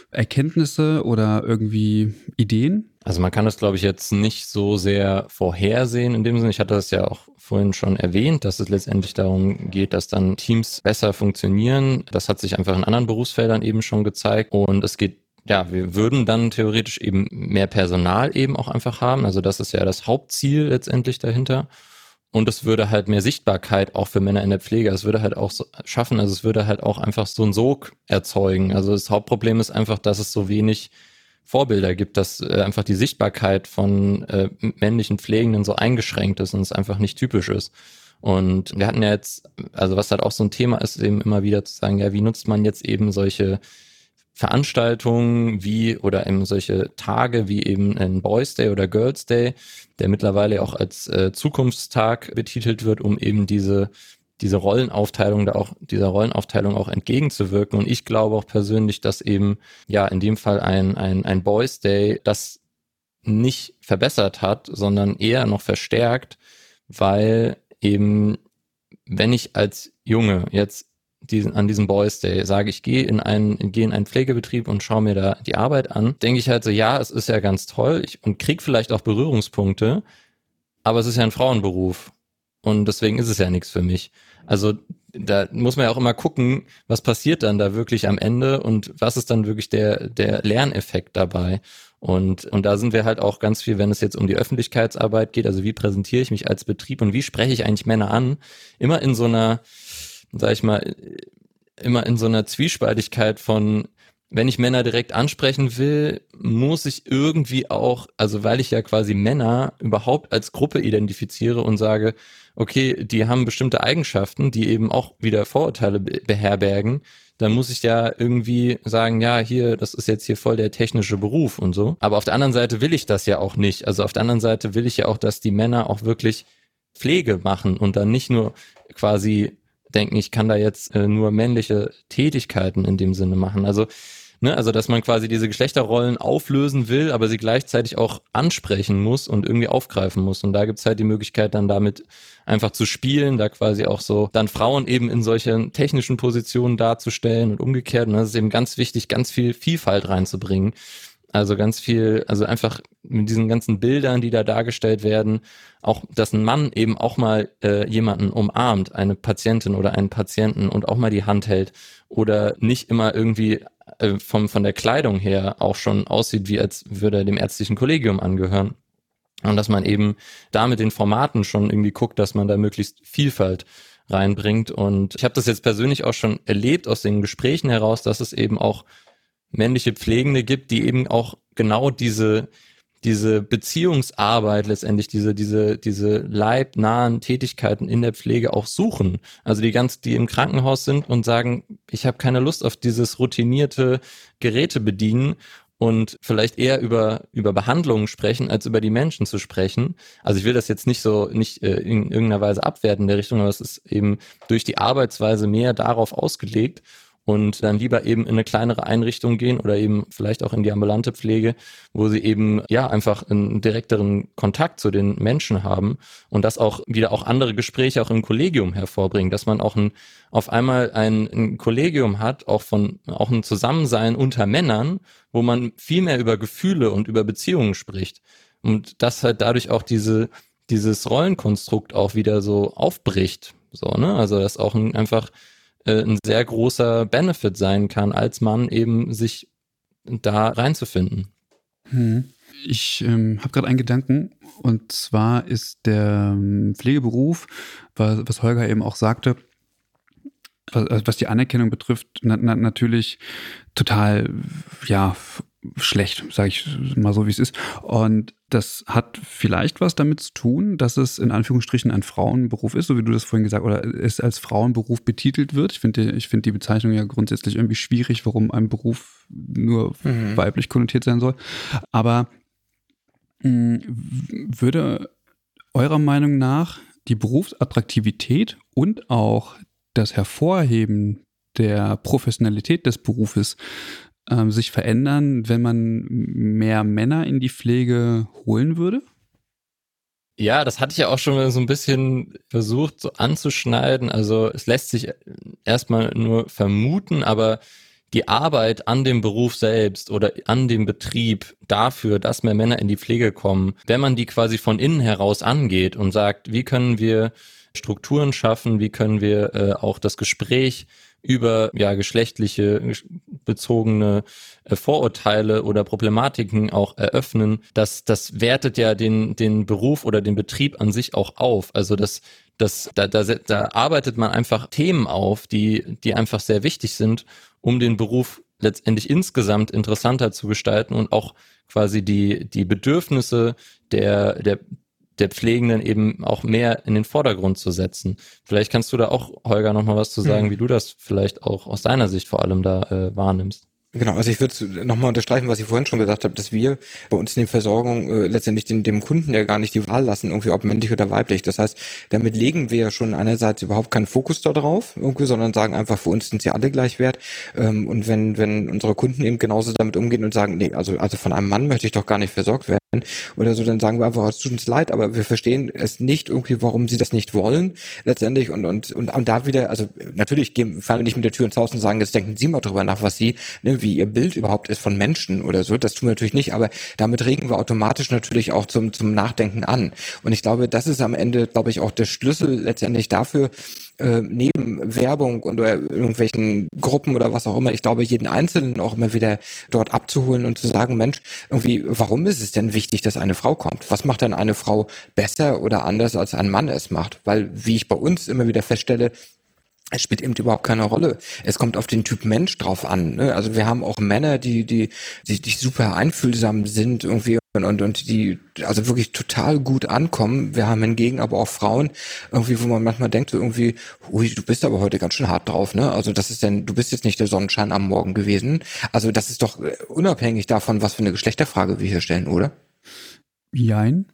Erkenntnisse oder irgendwie Ideen? Also man kann das, glaube ich, jetzt nicht so sehr vorhersehen in dem Sinne. Ich hatte das ja auch vorhin schon erwähnt, dass es letztendlich darum geht, dass dann Teams besser funktionieren. Das hat sich einfach in anderen Berufsfeldern eben schon gezeigt. Und es geht ja, wir würden dann theoretisch eben mehr Personal eben auch einfach haben. Also das ist ja das Hauptziel letztendlich dahinter. Und es würde halt mehr Sichtbarkeit auch für Männer in der Pflege. Es würde halt auch so schaffen, also es würde halt auch einfach so einen Sog erzeugen. Also das Hauptproblem ist einfach, dass es so wenig Vorbilder gibt, dass äh, einfach die Sichtbarkeit von äh, männlichen Pflegenden so eingeschränkt ist und es einfach nicht typisch ist. Und wir hatten ja jetzt, also was halt auch so ein Thema ist, eben immer wieder zu sagen, ja, wie nutzt man jetzt eben solche Veranstaltungen wie oder eben solche Tage wie eben ein Boys Day oder Girls Day, der mittlerweile auch als äh, Zukunftstag betitelt wird, um eben diese diese Rollenaufteilung da auch dieser Rollenaufteilung auch entgegenzuwirken. Und ich glaube auch persönlich, dass eben ja in dem Fall ein ein ein Boys Day das nicht verbessert hat, sondern eher noch verstärkt, weil eben wenn ich als Junge jetzt diesen, an diesem Boys Day sage, ich gehe in einen, gehe in einen Pflegebetrieb und schaue mir da die Arbeit an, denke ich halt so, ja, es ist ja ganz toll ich, und krieg vielleicht auch Berührungspunkte, aber es ist ja ein Frauenberuf und deswegen ist es ja nichts für mich. Also da muss man ja auch immer gucken, was passiert dann da wirklich am Ende und was ist dann wirklich der, der Lerneffekt dabei. Und, und da sind wir halt auch ganz viel, wenn es jetzt um die Öffentlichkeitsarbeit geht, also wie präsentiere ich mich als Betrieb und wie spreche ich eigentlich Männer an, immer in so einer, sag ich mal, immer in so einer Zwiespaltigkeit von, wenn ich Männer direkt ansprechen will, muss ich irgendwie auch, also weil ich ja quasi Männer überhaupt als Gruppe identifiziere und sage, okay, die haben bestimmte Eigenschaften, die eben auch wieder Vorurteile beherbergen, dann muss ich ja irgendwie sagen, ja, hier, das ist jetzt hier voll der technische Beruf und so. Aber auf der anderen Seite will ich das ja auch nicht. Also auf der anderen Seite will ich ja auch, dass die Männer auch wirklich Pflege machen und dann nicht nur quasi denken, ich kann da jetzt äh, nur männliche Tätigkeiten in dem Sinne machen. Also, ne, also dass man quasi diese Geschlechterrollen auflösen will, aber sie gleichzeitig auch ansprechen muss und irgendwie aufgreifen muss. Und da gibt's halt die Möglichkeit, dann damit einfach zu spielen, da quasi auch so dann Frauen eben in solchen technischen Positionen darzustellen und umgekehrt. Und das ist eben ganz wichtig, ganz viel Vielfalt reinzubringen Also ganz viel, also einfach mit diesen ganzen Bildern, die da dargestellt werden, auch, dass ein Mann eben auch mal äh, jemanden umarmt, eine Patientin oder einen Patienten und auch mal die Hand hält oder nicht immer irgendwie äh, vom, von der Kleidung her auch schon aussieht, wie als würde er dem ärztlichen Kollegium angehören. Und dass man eben da mit den Formaten schon irgendwie guckt, dass man da möglichst Vielfalt reinbringt. Und ich habe das jetzt persönlich auch schon erlebt aus den Gesprächen heraus, dass es eben auch männliche Pflegende gibt, die eben auch genau diese diese Beziehungsarbeit letztendlich, diese, diese, diese leibnahen Tätigkeiten in der Pflege auch suchen. Also die ganz, die im Krankenhaus sind und sagen, ich habe keine Lust auf dieses routinierte Geräte bedienen und vielleicht eher über, über Behandlungen sprechen, als über die Menschen zu sprechen. Also ich will das jetzt nicht so, nicht äh, in irgendeiner Weise abwerten in der Richtung, aber es ist eben durch die Arbeitsweise mehr darauf ausgelegt und dann lieber eben in eine kleinere Einrichtung gehen oder eben vielleicht auch in die ambulante Pflege, wo sie eben ja einfach einen direkteren Kontakt zu den Menschen haben und das auch wieder auch andere Gespräche auch im Kollegium hervorbringen, dass man auch ein, auf einmal ein, ein Kollegium hat, auch von auch ein Zusammensein unter Männern, wo man viel mehr über Gefühle und über Beziehungen spricht und das halt dadurch auch diese dieses Rollenkonstrukt auch wieder so aufbricht, so ne, also das auch ein, einfach äh, ein sehr großer Benefit sein kann, als Mann eben sich da reinzufinden. Hm. Ich ähm, habe gerade einen Gedanken und zwar ist der ähm, Pflegeberuf, was, was Holger eben auch sagte, was, was die Anerkennung betrifft, na, na, natürlich total ja schlecht, sage ich mal so, wie es ist. Und das hat vielleicht was damit zu tun, dass es in Anführungsstrichen ein Frauenberuf ist, so wie du das vorhin gesagt hast, oder es als Frauenberuf betitelt wird. Ich finde ich finde die Bezeichnung ja grundsätzlich irgendwie schwierig, warum ein Beruf nur mhm. weiblich konnotiert sein soll. Aber mh, würde eurer Meinung nach die Berufsattraktivität und auch das Hervorheben der Professionalität des Berufes ähm, sich verändern, wenn man mehr Männer in die Pflege holen würde? Ja, das hatte ich ja auch schon so ein bisschen versucht so anzuschneiden. Also es lässt sich erstmal nur vermuten, aber die Arbeit an dem Beruf selbst oder an dem Betrieb dafür, dass mehr Männer in die Pflege kommen, wenn man die quasi von innen heraus angeht und sagt, wie können wir Strukturen schaffen, wie können wir äh, auch das Gespräch über ja geschlechtliche bezogene äh, Vorurteile oder Problematiken auch eröffnen, das das wertet ja den den Beruf oder den Betrieb an sich auch auf. Also das das da, da, da arbeitet man einfach Themen auf, die die einfach sehr wichtig sind, um den Beruf letztendlich insgesamt interessanter zu gestalten und auch quasi die die Bedürfnisse der der der Pflegenden eben auch mehr in den Vordergrund zu setzen. Vielleicht kannst du da auch, Holger, nochmal was zu sagen, mhm. wie du das vielleicht auch aus deiner Sicht vor allem da äh, wahrnimmst. Genau, also ich würde nochmal unterstreichen, was ich vorhin schon gesagt habe, dass wir bei uns in der Versorgung äh, letztendlich den, dem Kunden ja gar nicht die Wahl lassen, irgendwie ob männlich oder weiblich. Das heißt, damit legen wir ja schon einerseits überhaupt keinen Fokus darauf, irgendwie, sondern sagen einfach, für uns sind sie alle gleich wert. Ähm, und wenn, wenn unsere Kunden eben genauso damit umgehen und sagen, nee, also, also von einem Mann möchte ich doch gar nicht versorgt werden, oder so, dann sagen wir einfach, es tut uns leid, aber wir verstehen es nicht irgendwie, warum sie das nicht wollen, letztendlich. Und, und, und, und da wieder, also natürlich gehen, fallen wir nicht mit der Tür ins Haus und sagen, jetzt denken Sie mal drüber nach, was Sie, ne, wie Ihr Bild überhaupt ist von Menschen oder so. Das tun wir natürlich nicht, aber damit regen wir automatisch natürlich auch zum, zum Nachdenken an. Und ich glaube, das ist am Ende, glaube ich, auch der Schlüssel letztendlich dafür, äh, neben Werbung oder irgendwelchen Gruppen oder was auch immer, ich glaube, jeden Einzelnen auch immer wieder dort abzuholen und zu sagen, Mensch, irgendwie, warum ist es denn wichtig, dass eine Frau kommt? Was macht denn eine Frau besser oder anders, als ein Mann es macht? Weil, wie ich bei uns immer wieder feststelle, es spielt eben überhaupt keine Rolle. Es kommt auf den Typ Mensch drauf an. Ne? Also wir haben auch Männer, die, die, die, die super einfühlsam sind irgendwie und, und, und die also wirklich total gut ankommen. Wir haben hingegen aber auch Frauen, irgendwie, wo man manchmal denkt, so irgendwie, ui, du bist aber heute ganz schön hart drauf, ne? Also das ist denn, du bist jetzt nicht der Sonnenschein am Morgen gewesen. Also das ist doch unabhängig davon, was für eine Geschlechterfrage wir hier stellen, oder? Jein.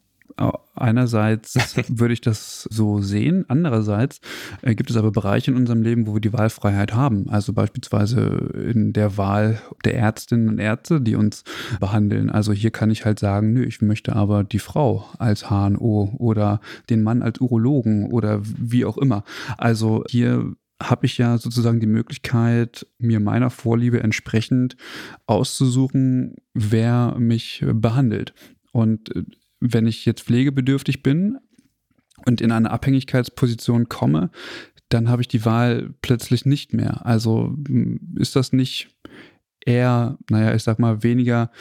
Einerseits würde ich das so sehen, andererseits äh, gibt es aber Bereiche in unserem Leben, wo wir die Wahlfreiheit haben. Also beispielsweise in der Wahl der Ärztinnen und Ärzte, die uns behandeln. Also hier kann ich halt sagen, nö, ich möchte aber die Frau als HNO oder den Mann als Urologen oder wie auch immer. Also hier habe ich ja sozusagen die Möglichkeit, mir meiner Vorliebe entsprechend auszusuchen, wer mich behandelt. Und äh, wenn ich jetzt pflegebedürftig bin und in eine Abhängigkeitsposition komme, dann habe ich die Wahl plötzlich nicht mehr. Also ist das nicht eher, naja, ich sag mal, weniger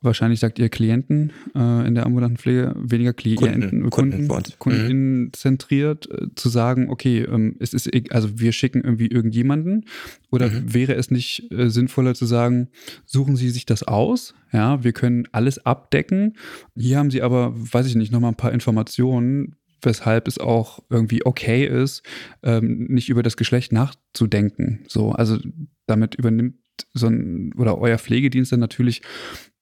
wahrscheinlich sagt ihr Klienten äh, in der ambulanten Pflege, weniger Klienten, Kunden, Kunden, Kunden Kunden mhm. zentriert, äh, zu sagen, okay, ähm, es ist, also wir schicken irgendwie irgendjemanden oder mhm. wäre es nicht äh, sinnvoller zu sagen, suchen Sie sich das aus, ja, wir können alles abdecken. Hier haben Sie aber, weiß ich nicht, nochmal ein paar Informationen, weshalb es auch irgendwie okay ist, ähm, nicht über das Geschlecht nachzudenken. So, also damit übernimmt so ein oder euer Pflegedienst dann natürlich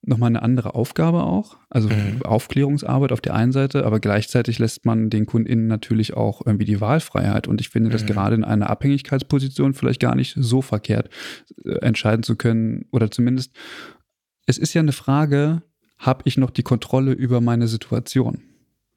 nochmal eine andere Aufgabe auch. Also mhm. Aufklärungsarbeit auf der einen Seite, aber gleichzeitig lässt man den KundInnen natürlich auch irgendwie die Wahlfreiheit. Und ich finde das mhm. gerade in einer Abhängigkeitsposition vielleicht gar nicht so verkehrt, äh, entscheiden zu können. Oder zumindest, es ist ja eine Frage, habe ich noch die Kontrolle über meine Situation?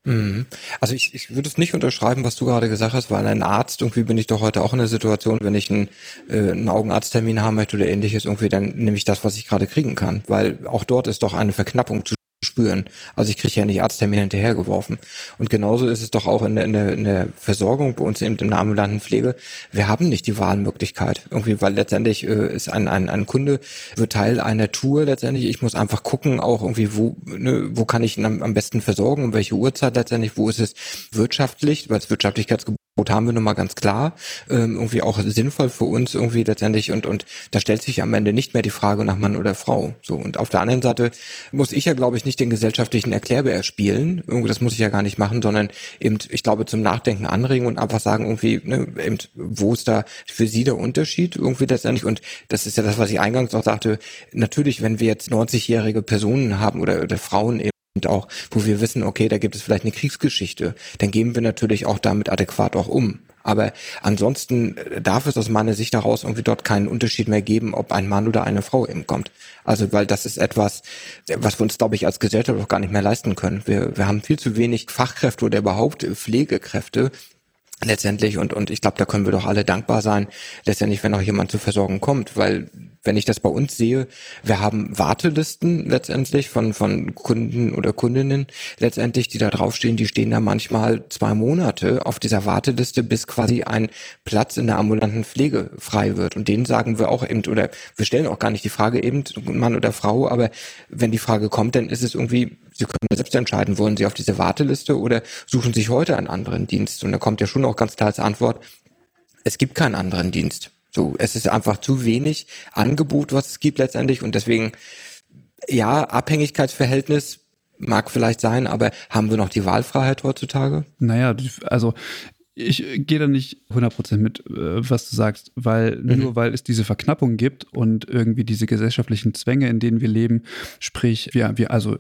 Mhm. Also ich, ich würde es nicht unterschreiben, was du gerade gesagt hast, weil ein Arzt, irgendwie bin ich doch heute auch in der Situation, wenn ich einen, äh, einen Augenarzttermin haben möchte oder ähnliches, irgendwie, dann nehme ich das, was ich gerade kriegen kann. Weil auch dort ist doch eine Verknappung zu spüren. Also ich kriege ja nicht Arzttermine hinterhergeworfen. Und genauso ist es doch auch in der, in der, in der Versorgung bei uns in, in der ambulanten Pflege. Wir haben nicht die Wahlmöglichkeit. Irgendwie, weil letztendlich äh, ist ein, ein, ein Kunde wird Teil einer Tour letztendlich. Ich muss einfach gucken, auch irgendwie, wo, ne, wo kann ich ihn am, am besten versorgen, um welche Uhrzeit letztendlich, wo ist es wirtschaftlich, weil das Wirtschaftlichkeitsgebot haben wir nun mal ganz klar, ähm, irgendwie auch sinnvoll für uns irgendwie letztendlich und und da stellt sich am Ende nicht mehr die Frage nach Mann oder Frau. So und auf der anderen Seite muss ich ja glaube ich nicht den gesellschaftlichen Erklärbär spielen, irgendwie das muss ich ja gar nicht machen, sondern eben ich glaube zum Nachdenken anregen und einfach sagen irgendwie, ne, eben wo ist da für Sie der Unterschied irgendwie letztendlich und das ist ja das, was ich eingangs auch sagte. Natürlich, wenn wir jetzt 90-jährige Personen haben oder, oder Frauen eben und auch, wo wir wissen, okay, da gibt es vielleicht eine Kriegsgeschichte, dann gehen wir natürlich auch damit adäquat auch um. Aber ansonsten äh, darf es aus meiner Sicht daraus irgendwie dort keinen Unterschied mehr geben, ob ein Mann oder eine Frau eben kommt. Also, weil das ist etwas, was wir uns, glaube ich, als Gesellschaft auch gar nicht mehr leisten können. Wir, wir haben viel zu wenig Fachkräfte oder überhaupt Pflegekräfte, letztendlich und und ich glaube, da können wir doch alle dankbar sein, letztendlich, wenn auch jemand zur Versorgung kommt, weil wenn ich das bei uns sehe, wir haben Wartelisten letztendlich von, von Kunden oder Kundinnen letztendlich, die da draufstehen, die stehen da manchmal zwei Monate auf dieser Warteliste, bis quasi ein Platz in der ambulanten Pflege frei wird. Und denen sagen wir auch eben, oder wir stellen auch gar nicht die Frage eben, Mann oder Frau, aber wenn die Frage kommt, dann ist es irgendwie, sie können selbst entscheiden, wollen sie auf diese Warteliste oder suchen sich heute einen anderen Dienst. Und da kommt ja schon auch ganz klar als Antwort, es gibt keinen anderen Dienst. So, es ist einfach zu wenig Angebot, was es gibt letztendlich und deswegen, ja, Abhängigkeitsverhältnis mag vielleicht sein, aber haben wir noch die Wahlfreiheit heutzutage? Naja, also ich gehe da nicht 100% mit, äh, was du sagst, weil mhm. nur weil es diese Verknappung gibt und irgendwie diese gesellschaftlichen Zwänge, in denen wir leben, sprich, wir, wir also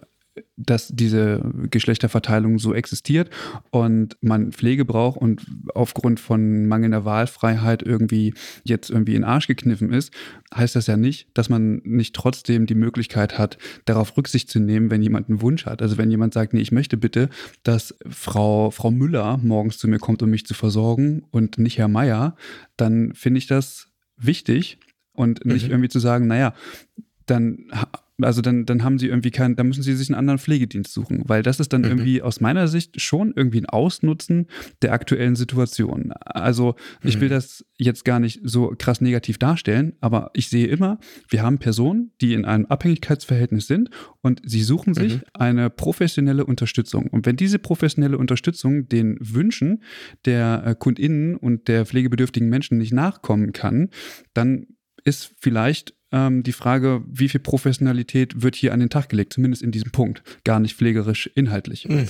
dass diese Geschlechterverteilung so existiert und man Pflege braucht und aufgrund von mangelnder Wahlfreiheit irgendwie jetzt irgendwie in den Arsch gekniffen ist, heißt das ja nicht, dass man nicht trotzdem die Möglichkeit hat, darauf Rücksicht zu nehmen, wenn jemand einen Wunsch hat. Also wenn jemand sagt, nee, ich möchte bitte, dass Frau, Frau Müller morgens zu mir kommt, um mich zu versorgen und nicht Herr Meier, dann finde ich das wichtig und nicht mhm. irgendwie zu sagen, naja, dann also dann, dann haben sie irgendwie keinen, dann müssen sie sich einen anderen Pflegedienst suchen, weil das ist dann mhm. irgendwie aus meiner Sicht schon irgendwie ein Ausnutzen der aktuellen Situation. Also ich mhm. will das jetzt gar nicht so krass negativ darstellen, aber ich sehe immer, wir haben Personen, die in einem Abhängigkeitsverhältnis sind und sie suchen sich mhm. eine professionelle Unterstützung. Und wenn diese professionelle Unterstützung den Wünschen der äh, KundInnen und der pflegebedürftigen Menschen nicht nachkommen kann, dann ist vielleicht ähm, die Frage, wie viel Professionalität wird hier an den Tag gelegt, zumindest in diesem Punkt, gar nicht pflegerisch inhaltlich. Mhm.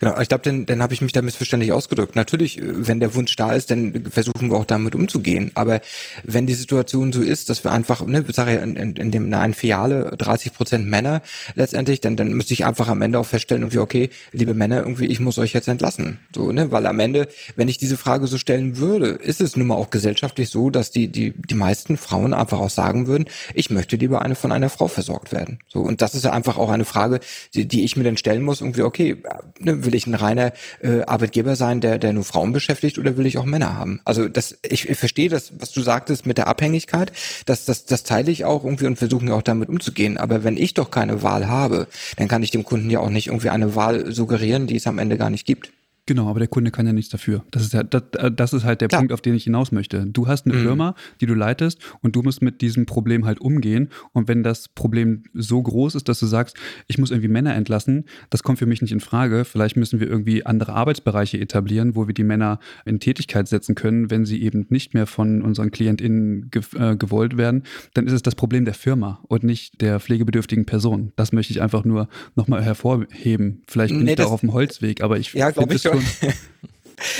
Genau, ich glaube, dann, dann habe ich mich da missverständlich ausgedrückt. Natürlich, wenn der Wunsch da ist, dann versuchen wir auch damit umzugehen. Aber wenn die Situation so ist, dass wir einfach, ne, ich sage ja, in, in, in dem einer Filiale 30 Prozent Männer letztendlich, dann, dann müsste ich einfach am Ende auch feststellen, irgendwie, okay, liebe Männer, irgendwie, ich muss euch jetzt entlassen. So, ne? Weil am Ende, wenn ich diese Frage so stellen würde, ist es nun mal auch gesellschaftlich so, dass die, die, die meisten Frauen einfach auch sagen würden, ich möchte lieber eine von einer Frau versorgt werden. So, und das ist ja einfach auch eine Frage, die, die ich mir dann stellen muss, irgendwie, okay, ne, will ich ein reiner äh, Arbeitgeber sein, der, der nur Frauen beschäftigt oder will ich auch Männer haben? Also das, ich, ich verstehe das, was du sagtest mit der Abhängigkeit, das, das, das teile ich auch irgendwie und versuche auch damit umzugehen. Aber wenn ich doch keine Wahl habe, dann kann ich dem Kunden ja auch nicht irgendwie eine Wahl suggerieren, die es am Ende gar nicht gibt. Genau, aber der Kunde kann ja nichts dafür. Das ist, ja, das, das ist halt der Klar. Punkt, auf den ich hinaus möchte. Du hast eine mhm. Firma, die du leitest und du musst mit diesem Problem halt umgehen. Und wenn das Problem so groß ist, dass du sagst, ich muss irgendwie Männer entlassen, das kommt für mich nicht in Frage. Vielleicht müssen wir irgendwie andere Arbeitsbereiche etablieren, wo wir die Männer in Tätigkeit setzen können, wenn sie eben nicht mehr von unseren KlientInnen ge äh, gewollt werden. Dann ist es das Problem der Firma und nicht der pflegebedürftigen Person. Das möchte ich einfach nur nochmal hervorheben. Vielleicht bin nee, ich da auf dem Holzweg, aber ich ja, finde es schon schon. [LAUGHS]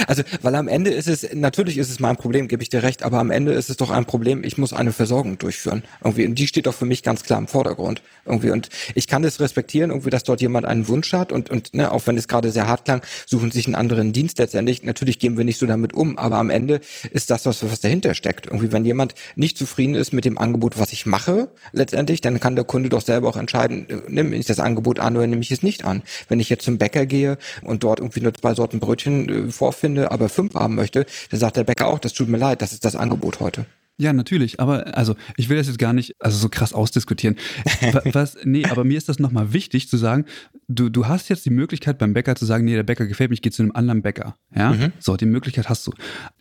Also, weil am Ende ist es, natürlich ist es mein Problem, gebe ich dir recht, aber am Ende ist es doch ein Problem, ich muss eine Versorgung durchführen. Irgendwie. Und die steht doch für mich ganz klar im Vordergrund. Irgendwie. Und ich kann das respektieren, irgendwie, dass dort jemand einen Wunsch hat und, und ne, auch wenn es gerade sehr hart klang, suchen sich einen anderen Dienst letztendlich. Natürlich gehen wir nicht so damit um, aber am Ende ist das, was, was dahinter steckt. Irgendwie, wenn jemand nicht zufrieden ist mit dem Angebot, was ich mache, letztendlich, dann kann der Kunde doch selber auch entscheiden, äh, nehme ich das Angebot an oder nehme ich es nicht an. Wenn ich jetzt zum Bäcker gehe und dort irgendwie nur zwei Sorten Brötchen äh, vorfinde, aber fünf haben möchte, dann sagt der Bäcker auch, das tut mir leid, das ist das Angebot heute. Ja, natürlich, aber also ich will das jetzt gar nicht also so krass ausdiskutieren. [LAUGHS] Was nee, aber mir ist das nochmal wichtig zu sagen, du du hast jetzt die Möglichkeit beim Bäcker zu sagen, nee, der Bäcker gefällt mir, ich gehe zu einem anderen Bäcker, ja? Mhm. So, die Möglichkeit hast du.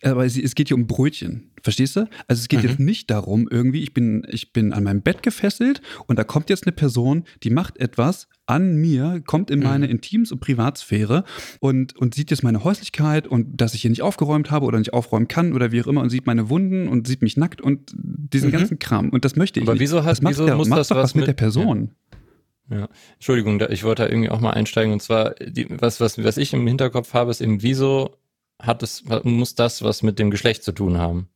Aber es, es geht hier um Brötchen. Verstehst du? Also es geht mhm. jetzt nicht darum, irgendwie, ich bin, ich bin an meinem Bett gefesselt und da kommt jetzt eine Person, die macht etwas an mir, kommt in meine mhm. Intims- und Privatsphäre und, und sieht jetzt meine Häuslichkeit und dass ich hier nicht aufgeräumt habe oder nicht aufräumen kann oder wie auch immer und sieht meine Wunden und sieht mich nackt und diesen mhm. ganzen Kram. Und das möchte ich Aber wieso hast, das macht wieso der, muss macht das was, was mit, mit der Person? Ja. ja. Entschuldigung, ich wollte da irgendwie auch mal einsteigen und zwar, die, was, was, was ich im Hinterkopf habe, ist eben, wieso hat es, muss das was mit dem Geschlecht zu tun haben?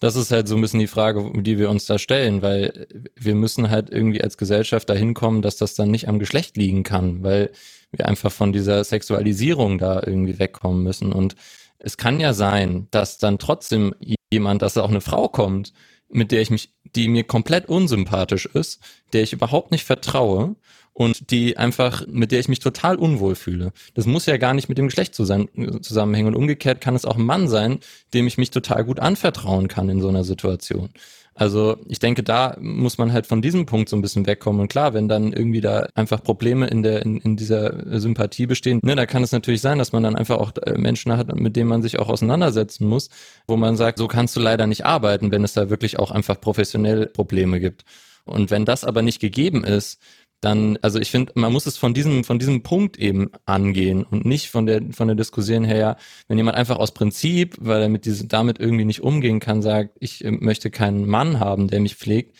Das ist halt so ein bisschen die Frage, die wir uns da stellen, weil wir müssen halt irgendwie als Gesellschaft dahin kommen, dass das dann nicht am Geschlecht liegen kann, weil wir einfach von dieser Sexualisierung da irgendwie wegkommen müssen. Und es kann ja sein, dass dann trotzdem jemand, dass da auch eine Frau kommt, mit der ich mich, die mir komplett unsympathisch ist, der ich überhaupt nicht vertraue und die einfach, mit der ich mich total unwohl fühle. Das muss ja gar nicht mit dem Geschlecht zusammenhängen. Und umgekehrt kann es auch ein Mann sein, dem ich mich total gut anvertrauen kann in so einer Situation. Also ich denke, da muss man halt von diesem Punkt so ein bisschen wegkommen. Und klar, wenn dann irgendwie da einfach Probleme in der in, in dieser Sympathie bestehen, ne, da kann es natürlich sein, dass man dann einfach auch äh, Menschen hat, mit denen man sich auch auseinandersetzen muss, wo man sagt, so kannst du leider nicht arbeiten, wenn es da wirklich auch einfach professionell Probleme gibt. Und wenn das aber nicht gegeben ist, dann, also ich finde, man muss es von diesem, von diesem Punkt eben angehen und nicht von der, von der Diskussion her, wenn jemand einfach aus Prinzip, weil er mit diesem, damit irgendwie nicht umgehen kann, sagt, ich äh, möchte keinen Mann haben, der mich pflegt,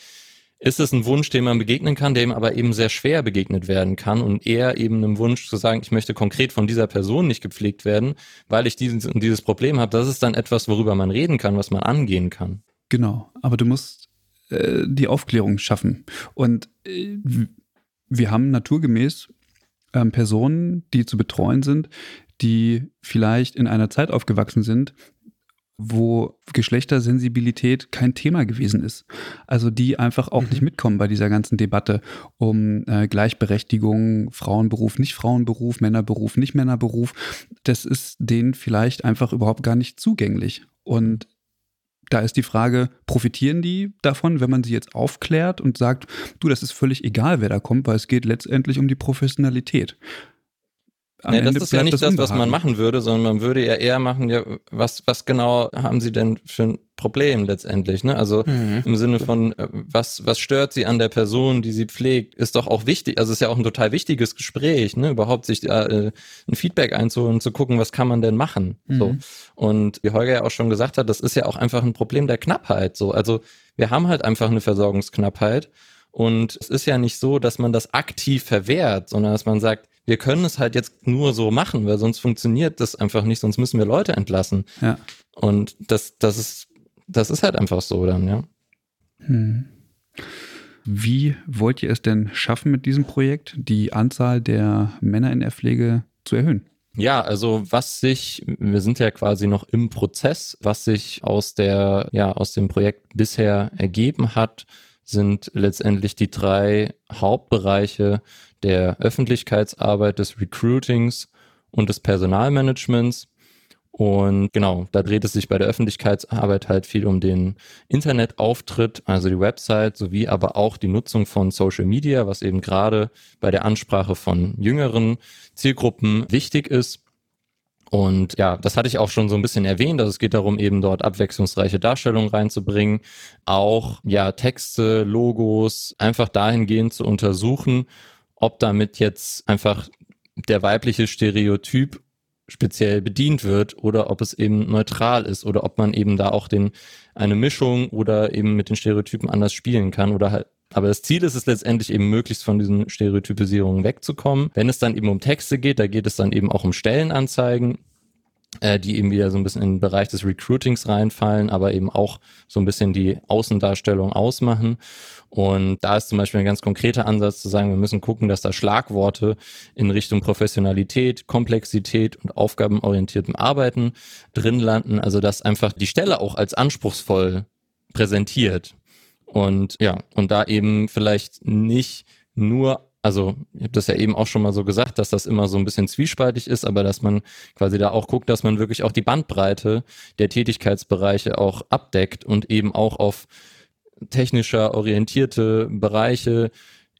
ist es ein Wunsch, dem man begegnen kann, der ihm aber eben sehr schwer begegnet werden kann und eher eben einem Wunsch zu sagen, ich möchte konkret von dieser Person nicht gepflegt werden, weil ich dieses, dieses Problem habe. Das ist dann etwas, worüber man reden kann, was man angehen kann. Genau, aber du musst äh, die Aufklärung schaffen. Und äh, wir haben naturgemäß ähm, Personen, die zu betreuen sind, die vielleicht in einer Zeit aufgewachsen sind, wo Geschlechtersensibilität kein Thema gewesen ist. Also die einfach auch mhm. nicht mitkommen bei dieser ganzen Debatte um äh, Gleichberechtigung, Frauenberuf, nicht Frauenberuf, Männerberuf, nicht Männerberuf. Das ist denen vielleicht einfach überhaupt gar nicht zugänglich. Und da ist die Frage, profitieren die davon, wenn man sie jetzt aufklärt und sagt, du, das ist völlig egal, wer da kommt, weil es geht letztendlich um die Professionalität. Am nee, das ist ja nicht das, das was man machen würde, sondern man würde ja eher machen, ja, was, was genau haben sie denn für ein Problem letztendlich, ne? Also mhm. im Sinne von, äh, was, was stört sie an der Person, die sie pflegt, ist doch auch wichtig, also ist ja auch ein total wichtiges Gespräch, ne? Überhaupt sich äh, ein Feedback einzuholen und zu gucken, was kann man denn machen, mhm. so. Und wie Holger ja auch schon gesagt hat, das ist ja auch einfach ein Problem der Knappheit, so. Also wir haben halt einfach eine Versorgungsknappheit und es ist ja nicht so, dass man das aktiv verwehrt, sondern dass man sagt, wir können es halt jetzt nur so machen, weil sonst funktioniert das einfach nicht, sonst müssen wir Leute entlassen. Ja. Und das, das ist, das ist halt einfach so dann, ja. Hm. Wie wollt ihr es denn schaffen mit diesem Projekt, die Anzahl der Männer in der Pflege zu erhöhen? Ja, also was sich, wir sind ja quasi noch im Prozess, was sich aus der, ja, aus dem Projekt bisher ergeben hat, sind letztendlich die drei Hauptbereiche der Öffentlichkeitsarbeit, des Recruitings und des Personalmanagements. Und genau, da dreht es sich bei der Öffentlichkeitsarbeit halt viel um den Internetauftritt, also die Website, sowie aber auch die Nutzung von Social Media, was eben gerade bei der Ansprache von jüngeren Zielgruppen wichtig ist. Und ja, das hatte ich auch schon so ein bisschen erwähnt. also es geht darum, eben dort abwechslungsreiche Darstellungen reinzubringen, auch ja Texte, Logos, einfach dahingehend zu untersuchen, ob damit jetzt einfach der weibliche Stereotyp speziell bedient wird oder ob es eben neutral ist oder ob man eben da auch den eine Mischung oder eben mit den Stereotypen anders spielen kann oder halt aber das Ziel ist es letztendlich eben möglichst von diesen Stereotypisierungen wegzukommen. Wenn es dann eben um Texte geht, da geht es dann eben auch um Stellenanzeigen, die eben wieder so ein bisschen in den Bereich des Recruitings reinfallen, aber eben auch so ein bisschen die Außendarstellung ausmachen. Und da ist zum Beispiel ein ganz konkreter Ansatz zu sagen, wir müssen gucken, dass da Schlagworte in Richtung Professionalität, Komplexität und aufgabenorientiertem Arbeiten drin landen. Also dass einfach die Stelle auch als anspruchsvoll präsentiert. Und ja, und da eben vielleicht nicht nur also ich habe das ja eben auch schon mal so gesagt, dass das immer so ein bisschen zwiespaltig ist, aber dass man quasi da auch guckt, dass man wirklich auch die Bandbreite der Tätigkeitsbereiche auch abdeckt und eben auch auf technischer orientierte Bereiche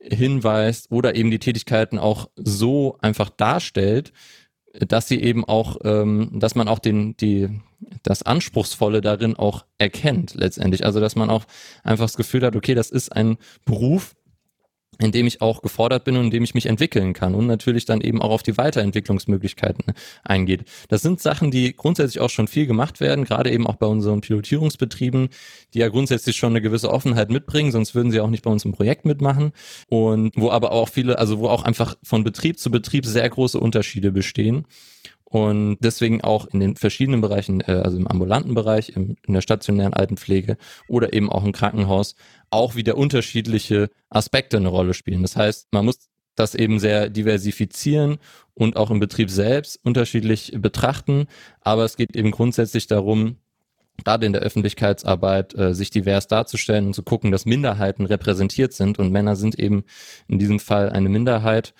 hinweist oder eben die Tätigkeiten auch so einfach darstellt, dass sie eben auch, ähm, dass man auch den, die, das Anspruchsvolle darin auch erkennt letztendlich. Also dass man auch einfach das Gefühl hat, okay, das ist ein Beruf, in dem ich auch gefordert bin und in dem ich mich entwickeln kann und natürlich dann eben auch auf die Weiterentwicklungsmöglichkeiten eingeht. Das sind Sachen, die grundsätzlich auch schon viel gemacht werden, gerade eben auch bei unseren Pilotierungsbetrieben, die ja grundsätzlich schon eine gewisse Offenheit mitbringen, sonst würden sie auch nicht bei uns im Projekt mitmachen und wo aber auch viele, also wo auch einfach von Betrieb zu Betrieb sehr große Unterschiede bestehen und deswegen auch in den verschiedenen Bereichen, äh, also im ambulanten Bereich, im, in der stationären Altenpflege oder eben auch im Krankenhaus, auch wieder unterschiedliche Aspekte eine Rolle spielen. Das heißt, man muss das eben sehr diversifizieren und auch im Betrieb selbst unterschiedlich betrachten. Aber es geht eben grundsätzlich darum, gerade in der Öffentlichkeitsarbeit, äh, sich divers darzustellen und zu gucken, dass Minderheiten repräsentiert sind. Und Männer sind eben in diesem Fall eine Minderheit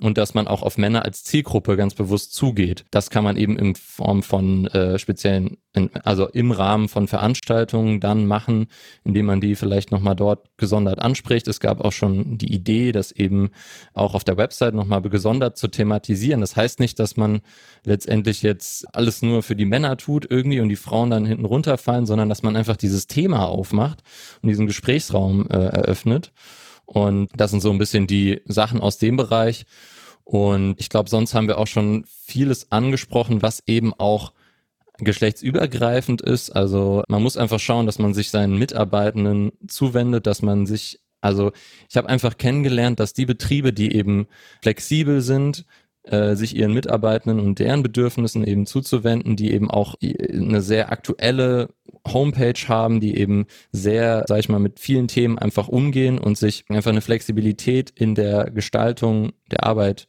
und dass man auch auf Männer als Zielgruppe ganz bewusst zugeht. Das kann man eben in Form von äh, speziellen, in, also im Rahmen von Veranstaltungen dann machen, indem man die vielleicht nochmal dort gesondert anspricht. Es gab auch schon die Idee, das eben auch auf der Website nochmal gesondert zu thematisieren. Das heißt nicht, dass man letztendlich jetzt alles nur für die Männer tut irgendwie und die Frauen dann hinten runterfallen, sondern dass man einfach dieses Thema aufmacht und diesen Gesprächsraum äh, eröffnet. Und das sind so ein bisschen die Sachen aus dem Bereich. Und ich glaube, sonst haben wir auch schon vieles angesprochen, was eben auch geschlechtsübergreifend ist. Also man muss einfach schauen, dass man sich seinen Mitarbeitenden zuwendet, dass man sich, also ich habe einfach kennengelernt, dass die Betriebe, die eben flexibel sind, sich ihren Mitarbeitenden und deren Bedürfnissen eben zuzuwenden, die eben auch eine sehr aktuelle Homepage haben, die eben sehr, sag ich mal, mit vielen Themen einfach umgehen und sich einfach eine Flexibilität in der Gestaltung der Arbeit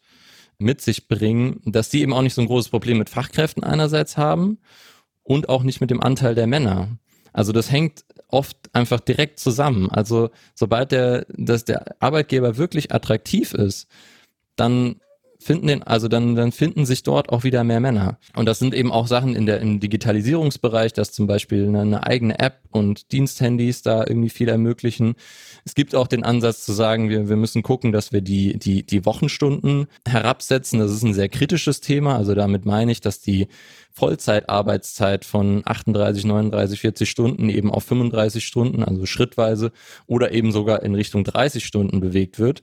mit sich bringen, dass die eben auch nicht so ein großes Problem mit Fachkräften einerseits haben und auch nicht mit dem Anteil der Männer. Also das hängt oft einfach direkt zusammen. Also sobald der, dass der Arbeitgeber wirklich attraktiv ist, dann finden den, also dann, dann finden sich dort auch wieder mehr Männer. Und das sind eben auch Sachen in der, im Digitalisierungsbereich, dass zum Beispiel eine, eine eigene App und Diensthandys da irgendwie viel ermöglichen. Es gibt auch den Ansatz zu sagen, wir, wir müssen gucken, dass wir die, die, die Wochenstunden herabsetzen. Das ist ein sehr kritisches Thema. Also damit meine ich, dass die Vollzeitarbeitszeit von 38, 39, 40 Stunden eben auf 35 Stunden, also schrittweise oder eben sogar in Richtung 30 Stunden bewegt wird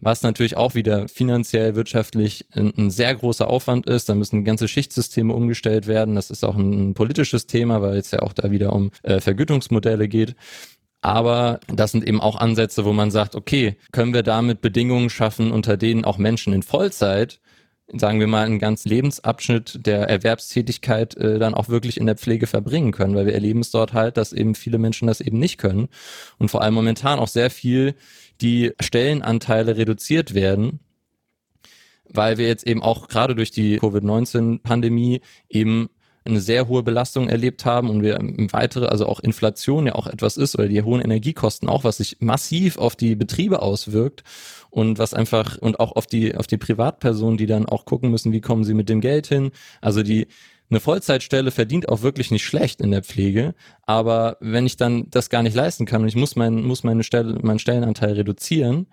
was natürlich auch wieder finanziell, wirtschaftlich ein, ein, sehr großer Aufwand ist. Da müssen ganze Schichtsysteme umgestellt werden. Das ist auch ein, ein politisches Thema, weil es ja auch da wieder um äh, Vergütungsmodelle geht. Aber das sind eben auch Ansätze, wo man sagt, okay, können wir damit Bedingungen schaffen, unter denen auch Menschen in Vollzeit sagen wir mal, einen ganzen Lebensabschnitt der Erwerbstätigkeit äh, dann auch wirklich in der Pflege verbringen können, weil wir erleben es dort halt, dass eben viele Menschen das eben nicht können und vor allem momentan auch sehr viel die Stellenanteile reduziert werden, weil wir jetzt eben auch gerade durch die Covid-19-Pandemie eben eine sehr hohe Belastung erlebt haben und wir weitere, also auch Inflation ja auch etwas ist oder die hohen Energiekosten auch, was sich massiv auf die Betriebe auswirkt und was einfach und auch auf die auf die Privatpersonen, die dann auch gucken müssen, wie kommen sie mit dem Geld hin. Also die eine Vollzeitstelle verdient auch wirklich nicht schlecht in der Pflege, aber wenn ich dann das gar nicht leisten kann und ich muss mein, muss meine Stelle, meinen Stellenanteil reduzieren,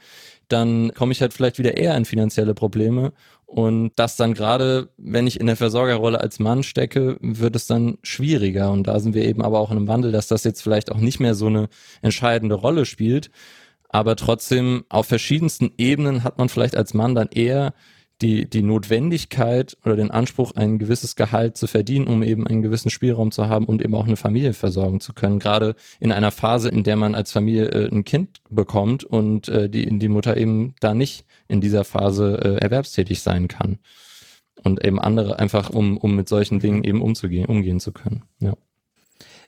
dann komme ich halt vielleicht wieder eher in finanzielle Probleme. Und das dann gerade, wenn ich in der Versorgerrolle als Mann stecke, wird es dann schwieriger. Und da sind wir eben aber auch in einem Wandel, dass das jetzt vielleicht auch nicht mehr so eine entscheidende Rolle spielt, aber trotzdem auf verschiedensten Ebenen hat man vielleicht als Mann dann eher die, die Notwendigkeit oder den Anspruch, ein gewisses Gehalt zu verdienen, um eben einen gewissen Spielraum zu haben und eben auch eine Familie versorgen zu können. Gerade in einer Phase, in der man als Familie äh, ein Kind bekommt und äh, die, die Mutter eben da nicht in dieser Phase äh, erwerbstätig sein kann. Und eben andere einfach, um, um mit solchen Dingen eben umzugehen, umgehen zu können. Ja.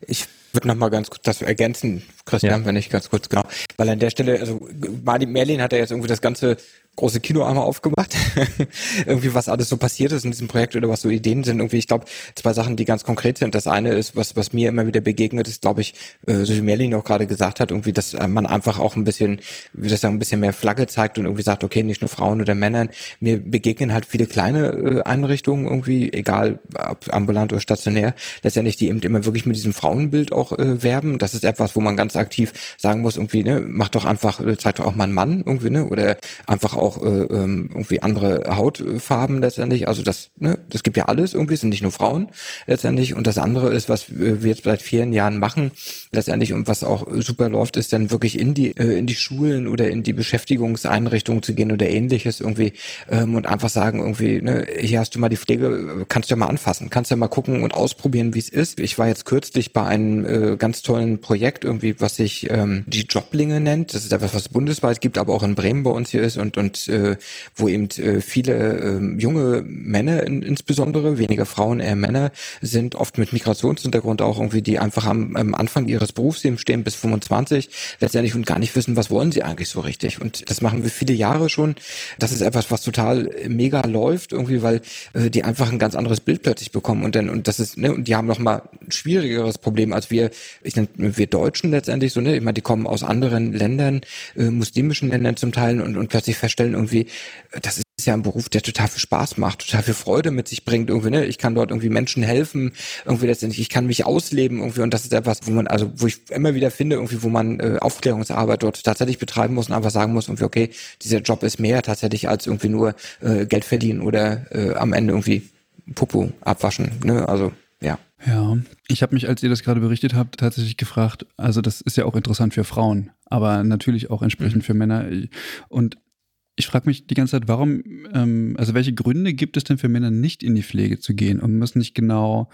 Ich würde noch mal ganz kurz das ergänzen, Christian, ja. wenn ich ganz kurz genau, weil an der Stelle, also Martin Merlin hat ja jetzt irgendwie das ganze große Kino einmal aufgemacht. [LAUGHS] irgendwie, was alles so passiert ist in diesem Projekt oder was so Ideen sind. Irgendwie, ich glaube, zwei Sachen, die ganz konkret sind. Das eine ist, was, was mir immer wieder begegnet ist, glaube ich, äh, so wie Merlin auch gerade gesagt hat, irgendwie, dass äh, man einfach auch ein bisschen, wie das sagen, ein bisschen mehr Flagge zeigt und irgendwie sagt, okay, nicht nur Frauen oder Männern. Mir begegnen halt viele kleine äh, Einrichtungen irgendwie, egal ob ambulant oder stationär, letztendlich, die eben immer wirklich mit diesem Frauenbild auch äh, werben. Das ist etwas, wo man ganz aktiv sagen muss, irgendwie, ne, macht doch einfach, äh, zeigt doch auch mal einen Mann irgendwie, ne, oder einfach auch auch äh, ähm, irgendwie andere Hautfarben letztendlich. Also das, ne, das gibt ja alles irgendwie, sind nicht nur Frauen letztendlich. Und das andere ist, was wir jetzt seit vielen Jahren machen, letztendlich und was auch super läuft, ist dann wirklich in die äh, in die Schulen oder in die Beschäftigungseinrichtungen zu gehen oder ähnliches irgendwie ähm, und einfach sagen irgendwie, ne, hier hast du mal die Pflege, kannst du ja mal anfassen, kannst ja mal gucken und ausprobieren, wie es ist. Ich war jetzt kürzlich bei einem äh, ganz tollen Projekt irgendwie, was sich ähm, die Joblinge nennt. Das ist etwas, was bundesweit gibt, aber auch in Bremen bei uns hier ist und und äh, wo eben äh, viele äh, junge Männer in, insbesondere, weniger Frauen, eher Männer, sind oft mit Migrationshintergrund auch irgendwie, die einfach am, am Anfang ihres Berufslebens stehen bis 25 letztendlich und gar nicht wissen, was wollen sie eigentlich so richtig. Und das machen wir viele Jahre schon. Das ist etwas, was total mega läuft irgendwie, weil äh, die einfach ein ganz anderes Bild plötzlich bekommen und dann und das ist ne und die haben noch mal ein schwierigeres Problem als wir. Ich nenne wir Deutschen letztendlich so ne. Ich meine, die kommen aus anderen Ländern, äh, muslimischen Ländern zum Teil und und plötzlich feststellen vorstellen, irgendwie, das ist ja ein Beruf, der total viel Spaß macht, total viel Freude mit sich bringt, irgendwie, ne? Ich kann dort irgendwie Menschen helfen, irgendwie letztendlich, ich kann mich ausleben irgendwie und das ist etwas, wo man, also wo ich immer wieder finde, irgendwie, wo man äh, Aufklärungsarbeit dort tatsächlich betreiben muss und einfach sagen muss, irgendwie, okay, dieser Job ist mehr tatsächlich als irgendwie nur äh, Geld verdienen oder äh, am Ende irgendwie Popo abwaschen, ne? Also ja. Ja, ich habe mich, als ihr das gerade berichtet habt, tatsächlich gefragt, also das ist ja auch interessant für Frauen, aber natürlich auch entsprechend mhm. für Männer. Und ich frage mich die ganze Zeit, warum, ähm, also welche Gründe gibt es denn für Männer nicht in die Pflege zu gehen? Und muss nicht genau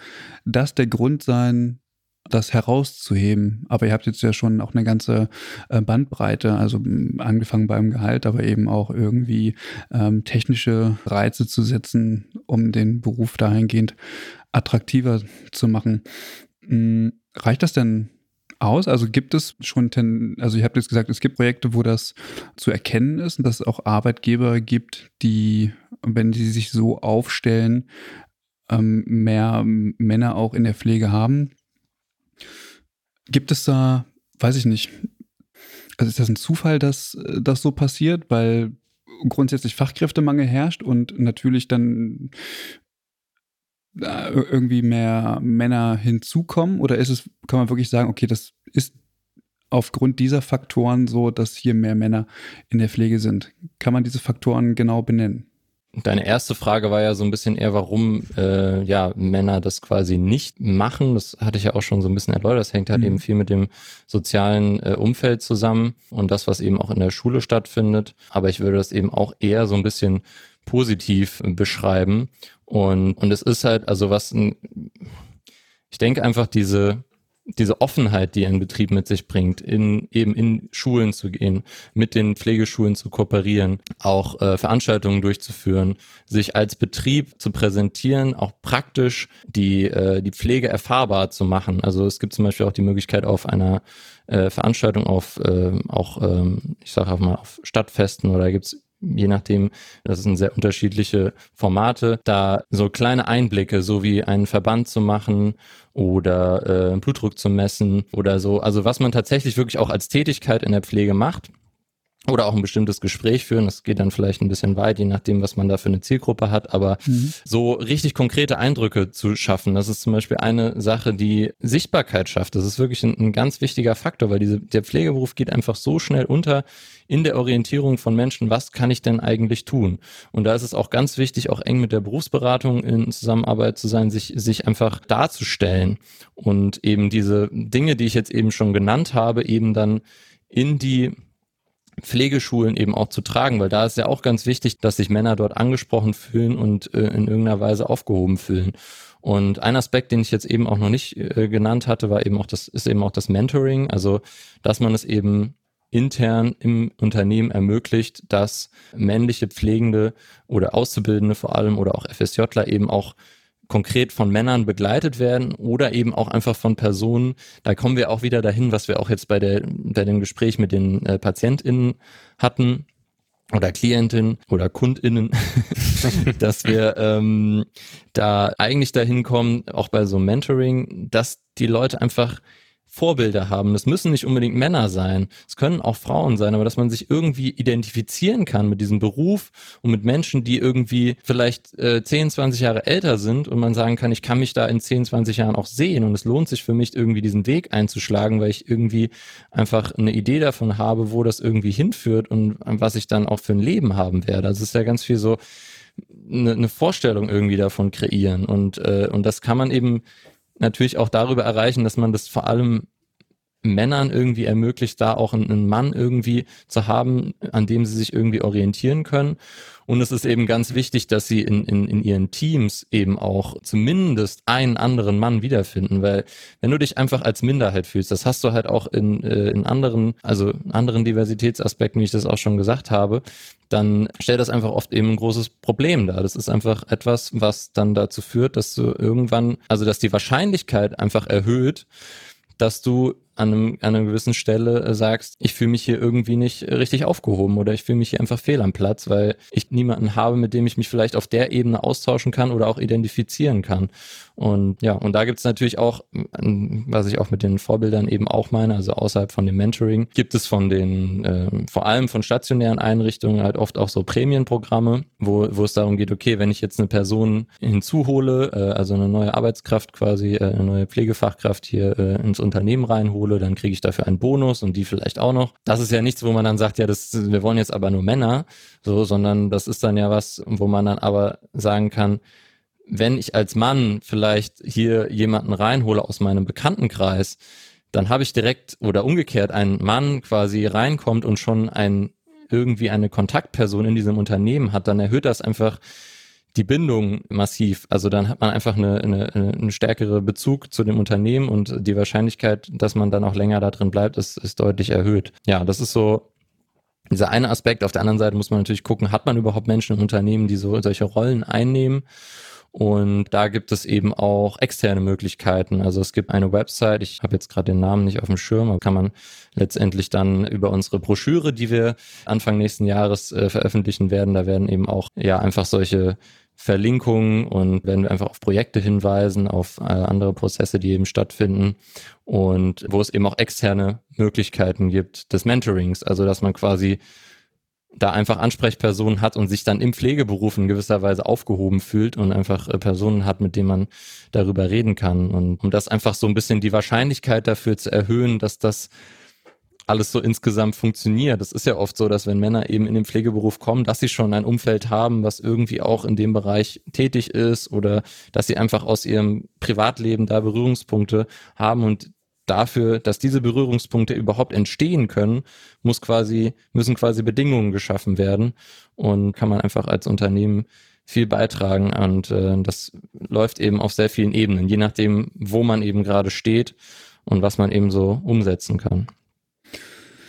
das der Grund sein, das herauszuheben. Aber ihr habt jetzt ja schon auch eine ganze äh, Bandbreite, also angefangen beim Gehalt, aber eben auch irgendwie ähm, technische Reize zu setzen, um den Beruf dahingehend attraktiver zu machen. Hm, reicht das denn aus? Also gibt es schon, ten, also ich habe jetzt gesagt, es gibt Projekte, wo das zu erkennen ist und dass es auch Arbeitgeber gibt, die, wenn sie sich so aufstellen, ähm, mehr Männer auch in der Pflege haben. Gibt es da, weiß ich nicht, also ist das ein Zufall, dass das so passiert, weil grundsätzlich Fachkräftemangel herrscht und natürlich dann irgendwie mehr Männer hinzukommen? Oder ist es, kann man wirklich sagen, okay, das ist aufgrund dieser Faktoren so, dass hier mehr Männer in der Pflege sind? Kann man diese Faktoren genau benennen? Deine erste Frage war ja so ein bisschen eher, warum äh, ja Männer das quasi nicht machen. Das hatte ich ja auch schon so ein bisschen erläutert. Das hängt halt mhm. eben viel mit dem sozialen äh, Umfeld zusammen und das, was eben auch in der Schule stattfindet. Aber ich würde das eben auch eher so ein bisschen positiv beschreiben. Und, und es ist halt, also was, ein, ich denke einfach diese, diese Offenheit, die ein Betrieb mit sich bringt, in eben in Schulen zu gehen, mit den Pflegeschulen zu kooperieren, auch äh, Veranstaltungen durchzuführen, sich als Betrieb zu präsentieren, auch praktisch die äh, die Pflege erfahrbar zu machen. Also es gibt zum Beispiel auch die Möglichkeit auf einer äh, Veranstaltung auf äh, auch ähm, ich sage auch mal auf Stadtfesten oder gibt's je nachdem, das sind sehr unterschiedliche Formate, da so kleine Einblicke, so wie einen Verband zu machen oder äh, Blutdruck zu messen oder so, also was man tatsächlich wirklich auch als Tätigkeit in der Pflege macht, oder auch ein bestimmtes Gespräch führen. Das geht dann vielleicht ein bisschen weit, je nachdem, was man da für eine Zielgruppe hat. Aber mhm. so richtig konkrete Eindrücke zu schaffen, das ist zum Beispiel eine Sache, die Sichtbarkeit schafft. Das ist wirklich ein, ein ganz wichtiger Faktor, weil diese, der Pflegeberuf geht einfach so schnell unter in der Orientierung von Menschen, was kann ich denn eigentlich tun? Und da ist es auch ganz wichtig, auch eng mit der Berufsberatung in Zusammenarbeit zu sein, sich, sich einfach darzustellen und eben diese Dinge, die ich jetzt eben schon genannt habe, eben dann in die Pflegeschulen eben auch zu tragen, weil da ist ja auch ganz wichtig, dass sich Männer dort angesprochen fühlen und äh, in irgendeiner Weise aufgehoben fühlen. Und ein Aspekt, den ich jetzt eben auch noch nicht äh, genannt hatte, war eben auch das, ist eben auch das Mentoring, also dass man es eben intern im Unternehmen ermöglicht, dass männliche Pflegende oder Auszubildende vor allem oder auch FSJler eben auch konkret von Männern begleitet werden oder eben auch einfach von Personen. Da kommen wir auch wieder dahin, was wir auch jetzt bei, der, bei dem Gespräch mit den äh, PatientInnen hatten oder Klientinnen oder KundInnen, [LAUGHS] dass wir ähm, da eigentlich dahin kommen, auch bei so Mentoring, dass die Leute einfach Vorbilder haben. Das müssen nicht unbedingt Männer sein. Es können auch Frauen sein, aber dass man sich irgendwie identifizieren kann mit diesem Beruf und mit Menschen, die irgendwie vielleicht äh, 10, 20 Jahre älter sind und man sagen kann, ich kann mich da in 10, 20 Jahren auch sehen und es lohnt sich für mich irgendwie diesen Weg einzuschlagen, weil ich irgendwie einfach eine Idee davon habe, wo das irgendwie hinführt und was ich dann auch für ein Leben haben werde. Also es ist ja ganz viel so eine, eine Vorstellung irgendwie davon kreieren und, äh, und das kann man eben natürlich auch darüber erreichen, dass man das vor allem Männern irgendwie ermöglicht, da auch einen Mann irgendwie zu haben, an dem sie sich irgendwie orientieren können. Und es ist eben ganz wichtig, dass sie in, in, in ihren Teams eben auch zumindest einen anderen Mann wiederfinden, weil wenn du dich einfach als Minderheit fühlst, das hast du halt auch in, äh, in anderen, also anderen Diversitätsaspekten, wie ich das auch schon gesagt habe, dann stellt das einfach oft eben ein großes Problem dar. Das ist einfach etwas, was dann dazu führt, dass du irgendwann, also dass die Wahrscheinlichkeit einfach erhöht, dass du an, einem, an einer gewissen Stelle äh, sagst, ich fühle mich hier irgendwie nicht richtig aufgehoben oder ich fühle mich hier einfach fehl am Platz, weil ich niemanden habe, mit dem ich mich vielleicht auf der Ebene austauschen kann oder auch identifizieren kann. Und ja, und da gibt's natürlich auch, was ich auch mit den Vorbildern eben auch meine, also außerhalb von dem Mentoring, gibt es von den, äh, vor allem von stationären Einrichtungen halt oft auch so Prämienprogramme, wo, wo es darum geht, okay, wenn ich jetzt eine Person hinzuhole, äh, also eine neue Arbeitskraft quasi, äh, eine neue Pflegefachkraft hier äh, ins Unternehmen reinhole, dann kriege ich dafür einen Bonus und die vielleicht auch noch. Das ist ja nichts, wo man dann sagt, ja, das, wir wollen jetzt aber nur Männer, so, sondern das ist dann ja was, wo man dann aber sagen kann, wenn ich als Mann vielleicht hier jemanden reinhole aus meinem Bekanntenkreis, dann habe ich direkt oder umgekehrt ein Mann quasi reinkommt und schon ein irgendwie eine Kontaktperson in diesem Unternehmen hat, dann erhöht das einfach die Bindung massiv. Also dann hat man einfach eine, eine, eine stärkere Bezug zu dem Unternehmen und die Wahrscheinlichkeit, dass man dann auch länger da drin bleibt, ist, ist deutlich erhöht. Ja, das ist so dieser eine Aspekt. Auf der anderen Seite muss man natürlich gucken, hat man überhaupt Menschen im Unternehmen, die so solche Rollen einnehmen? Und da gibt es eben auch externe Möglichkeiten. Also es gibt eine Website, ich habe jetzt gerade den Namen nicht auf dem Schirm, aber kann man letztendlich dann über unsere Broschüre, die wir Anfang nächsten Jahres äh, veröffentlichen werden, da werden eben auch ja einfach solche Verlinkungen und werden wir einfach auf Projekte hinweisen, auf äh, andere Prozesse, die eben stattfinden und wo es eben auch externe Möglichkeiten gibt des Mentorings, also dass man quasi da einfach Ansprechpersonen hat und sich dann im Pflegeberuf in gewisser Weise aufgehoben fühlt und einfach äh, Personen hat, mit denen man darüber reden kann. Und um das einfach so ein bisschen die Wahrscheinlichkeit dafür zu erhöhen, dass das alles so insgesamt funktioniert. Das ist ja oft so, dass wenn Männer eben in den Pflegeberuf kommen, dass sie schon ein Umfeld haben, was irgendwie auch in dem Bereich tätig ist oder dass sie einfach aus ihrem Privatleben da Berührungspunkte haben und dafür, dass diese Berührungspunkte überhaupt entstehen können, muss quasi, müssen quasi Bedingungen geschaffen werden und kann man einfach als Unternehmen viel beitragen und äh, das läuft eben auf sehr vielen Ebenen, je nachdem, wo man eben gerade steht und was man eben so umsetzen kann.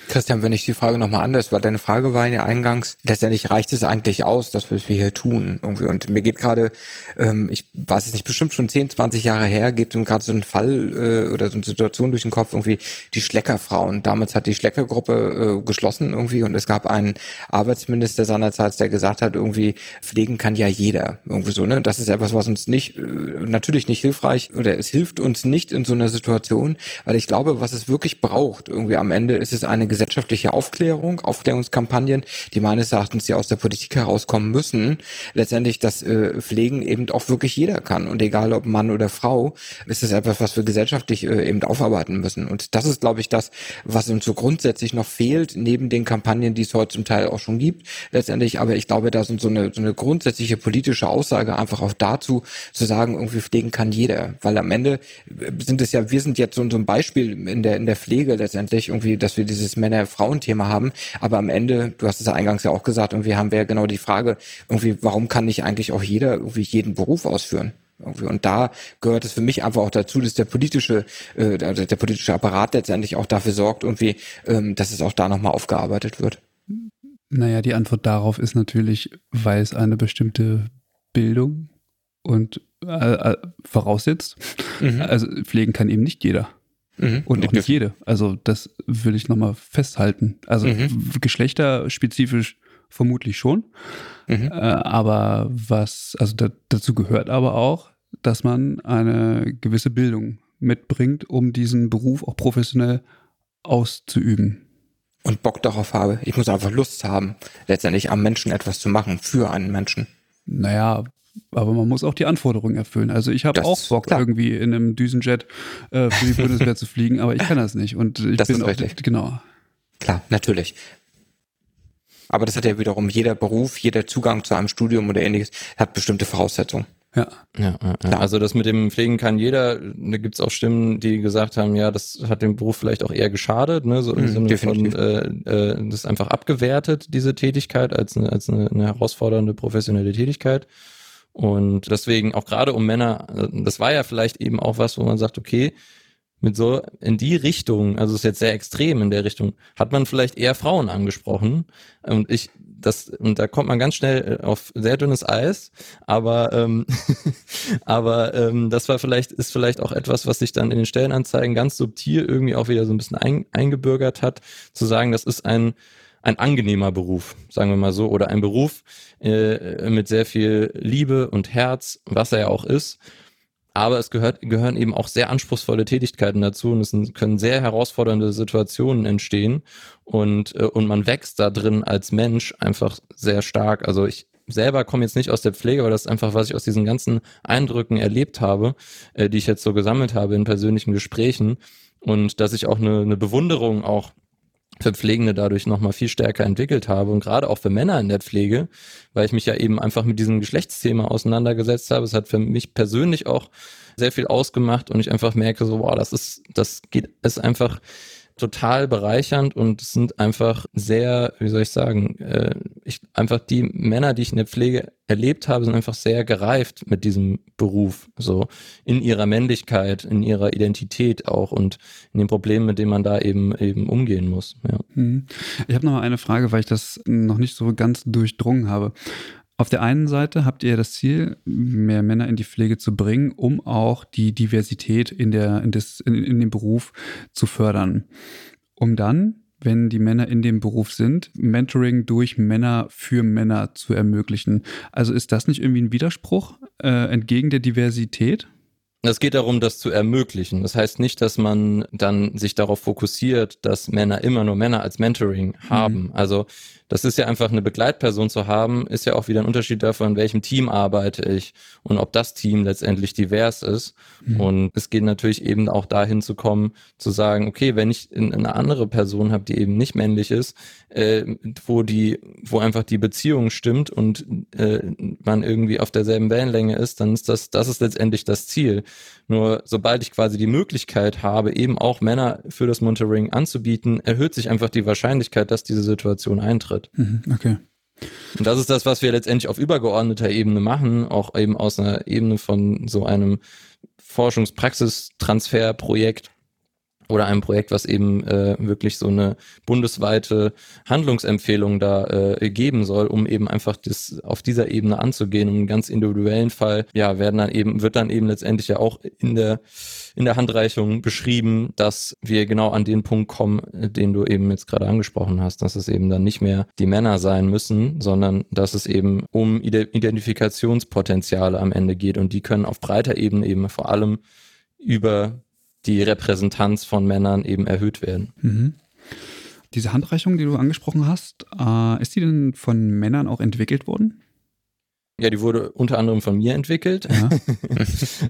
Christian, wenn ich die Frage nochmal anders, weil deine Frage war ja eingangs, letztendlich reicht es eigentlich aus, dass wir hier tun irgendwie. Und mir geht gerade, ähm, ich weiß es nicht, bestimmt schon 10, 20 Jahre her, geht gerade so ein Fall äh, oder so eine Situation durch den Kopf, irgendwie die Schleckerfrauen. Damals hat die Schleckergruppe äh, geschlossen irgendwie und es gab einen Arbeitsminister seinerzeit, der gesagt hat, irgendwie pflegen kann ja jeder. Irgendwie so, ne? Das ist etwas, was uns nicht, äh, natürlich nicht hilfreich oder es hilft uns nicht in so einer Situation, weil ich glaube, was es wirklich braucht, irgendwie am Ende ist es eine gesellschaftliche Aufklärung, Aufklärungskampagnen, die meines Erachtens ja aus der Politik herauskommen müssen. Letztendlich, dass äh, Pflegen eben auch wirklich jeder kann und egal ob Mann oder Frau, ist es etwas, was wir gesellschaftlich äh, eben aufarbeiten müssen. Und das ist, glaube ich, das, was uns so grundsätzlich noch fehlt, neben den Kampagnen, die es heute zum Teil auch schon gibt. Letztendlich, aber ich glaube, da sind so eine, so eine grundsätzliche politische Aussage einfach auch dazu, zu sagen, irgendwie pflegen kann jeder. Weil am Ende sind es ja, wir sind jetzt so, so ein Beispiel in der, in der Pflege letztendlich irgendwie, dass wir dieses Männer-Frauen-Thema haben. Aber am Ende, du hast es ja eingangs ja auch gesagt, irgendwie haben wir ja genau die Frage, irgendwie, warum kann nicht eigentlich auch jeder irgendwie jeden Beruf ausführen? Und da gehört es für mich einfach auch dazu, dass der politische, äh, der, der politische Apparat letztendlich auch dafür sorgt, irgendwie, ähm, dass es auch da nochmal aufgearbeitet wird. Naja, die Antwort darauf ist natürlich, weil es eine bestimmte Bildung und äh, äh, voraussetzt. Mhm. Also pflegen kann eben nicht jeder. Mhm. Und auch nicht jede. Also das will ich nochmal festhalten. Also mhm. geschlechterspezifisch vermutlich schon. Mhm. Äh, aber was, also da, dazu gehört aber auch, dass man eine gewisse Bildung mitbringt, um diesen Beruf auch professionell auszuüben. Und Bock darauf habe. Ich muss einfach Lust haben, letztendlich am Menschen etwas zu machen, für einen Menschen. Naja, aber man muss auch die Anforderungen erfüllen. Also ich habe auch Bock, klar. irgendwie in einem Düsenjet äh, für die Bundeswehr zu fliegen, aber ich kann das nicht. Und ich das bin auch, richtig. genau. Klar, natürlich. Aber das hat ja wiederum jeder Beruf, jeder Zugang zu einem Studium oder ähnliches, hat bestimmte Voraussetzungen. Ja. Ja, ja, ja. Also das mit dem Pflegen kann jeder. Da gibt's auch Stimmen, die gesagt haben, ja, das hat dem Beruf vielleicht auch eher geschadet, ne? So im mhm, Sinne von äh, äh, das ist einfach abgewertet, diese Tätigkeit, als eine, als eine, eine herausfordernde professionelle Tätigkeit. Und deswegen auch gerade um Männer, das war ja vielleicht eben auch was, wo man sagt, okay, mit so in die Richtung, also ist jetzt sehr extrem in der Richtung, hat man vielleicht eher Frauen angesprochen. Und ich, das, und da kommt man ganz schnell äh, auf sehr dünnes Eis, aber, ähm, [LAUGHS] aber ähm, das war vielleicht, ist vielleicht auch etwas, was sich dann in den Stellenanzeigen ganz subtil irgendwie auch wieder so ein bisschen ein, eingebürgert hat, zu sagen, das ist ein ein angenehmer Beruf, sagen wir mal so, oder ein Beruf äh, mit sehr viel Liebe und Herz, was er ja auch ist. Aber es gehört, gehören eben auch sehr anspruchsvolle Tätigkeiten dazu und es können sehr herausfordernde Situationen entstehen und, äh, und man wächst da drin als Mensch einfach sehr stark. Also ich selber komme jetzt nicht aus der Pflege, aber das ist einfach, was ich aus diesen ganzen Eindrücken erlebt habe, äh, die ich jetzt so gesammelt habe in persönlichen Gesprächen und dass ich auch eine, eine Bewunderung auch für Pflegende dadurch nochmal viel stärker entwickelt habe und gerade auch für Männer in der Pflege, weil ich mich ja eben einfach mit diesem Geschlechtsthema auseinandergesetzt habe. Es hat für mich persönlich auch sehr viel ausgemacht und ich einfach merke so, wow, das ist, das geht, ist einfach total bereichernd und es sind einfach sehr, wie soll ich sagen, äh, ich, einfach die Männer, die ich in der Pflege erlebt habe, sind einfach sehr gereift mit diesem Beruf, so in ihrer Männlichkeit, in ihrer Identität auch und in den Problemen, mit denen man da eben eben umgehen muss. Ja. Mhm. Ich habe noch mal eine Frage, weil ich das noch nicht so ganz durchdrungen habe. Auf der einen Seite habt ihr das Ziel, mehr Männer in die Pflege zu bringen, um auch die Diversität in, der, in, des, in, in dem Beruf zu fördern. Um dann, wenn die Männer in dem Beruf sind, Mentoring durch Männer für Männer zu ermöglichen. Also ist das nicht irgendwie ein Widerspruch äh, entgegen der Diversität? Es geht darum, das zu ermöglichen. Das heißt nicht, dass man dann sich darauf fokussiert, dass Männer immer nur Männer als Mentoring haben. Mhm. Also das ist ja einfach eine Begleitperson zu haben, ist ja auch wieder ein Unterschied davon, in welchem Team arbeite ich und ob das Team letztendlich divers ist. Mhm. Und es geht natürlich eben auch dahin zu kommen, zu sagen, okay, wenn ich eine andere Person habe, die eben nicht männlich ist, äh, wo die, wo einfach die Beziehung stimmt und äh, man irgendwie auf derselben Wellenlänge ist, dann ist das, das ist letztendlich das Ziel. Nur sobald ich quasi die Möglichkeit habe, eben auch Männer für das Monitoring anzubieten, erhöht sich einfach die Wahrscheinlichkeit, dass diese Situation eintritt. Mhm, okay. Und das ist das, was wir letztendlich auf übergeordneter Ebene machen, auch eben aus einer Ebene von so einem Forschungspraxistransferprojekt, oder einem Projekt, was eben äh, wirklich so eine bundesweite Handlungsempfehlung da äh, geben soll, um eben einfach das auf dieser Ebene anzugehen. Und im ganz individuellen Fall, ja, werden dann eben, wird dann eben letztendlich ja auch in der in der Handreichung beschrieben, dass wir genau an den Punkt kommen, den du eben jetzt gerade angesprochen hast, dass es eben dann nicht mehr die Männer sein müssen, sondern dass es eben um Identifikationspotenziale am Ende geht und die können auf breiter Ebene eben vor allem über die Repräsentanz von Männern eben erhöht werden. Mhm. Diese Handreichung, die du angesprochen hast, äh, ist die denn von Männern auch entwickelt worden? Ja, die wurde unter anderem von mir entwickelt. Ja.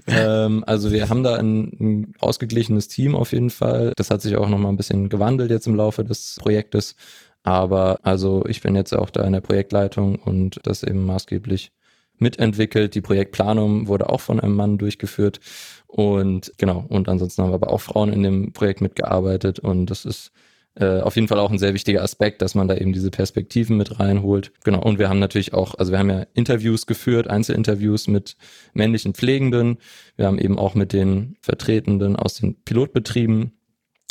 [LAUGHS] ähm, also wir haben da ein, ein, ausgeglichenes Team auf jeden Fall. Das hat sich auch nochmal ein bisschen gewandelt jetzt im Laufe des Projektes. Aber also ich bin jetzt auch da in der Projektleitung und das eben maßgeblich mitentwickelt. Die Projektplanung wurde auch von einem Mann durchgeführt. Und genau, und ansonsten haben wir aber auch Frauen in dem Projekt mitgearbeitet. Und das ist äh, auf jeden Fall auch ein sehr wichtiger Aspekt, dass man da eben diese Perspektiven mit reinholt. Genau. Und wir haben natürlich auch, also wir haben ja Interviews geführt, Einzelinterviews mit männlichen Pflegenden. Wir haben eben auch mit den Vertretenden aus den Pilotbetrieben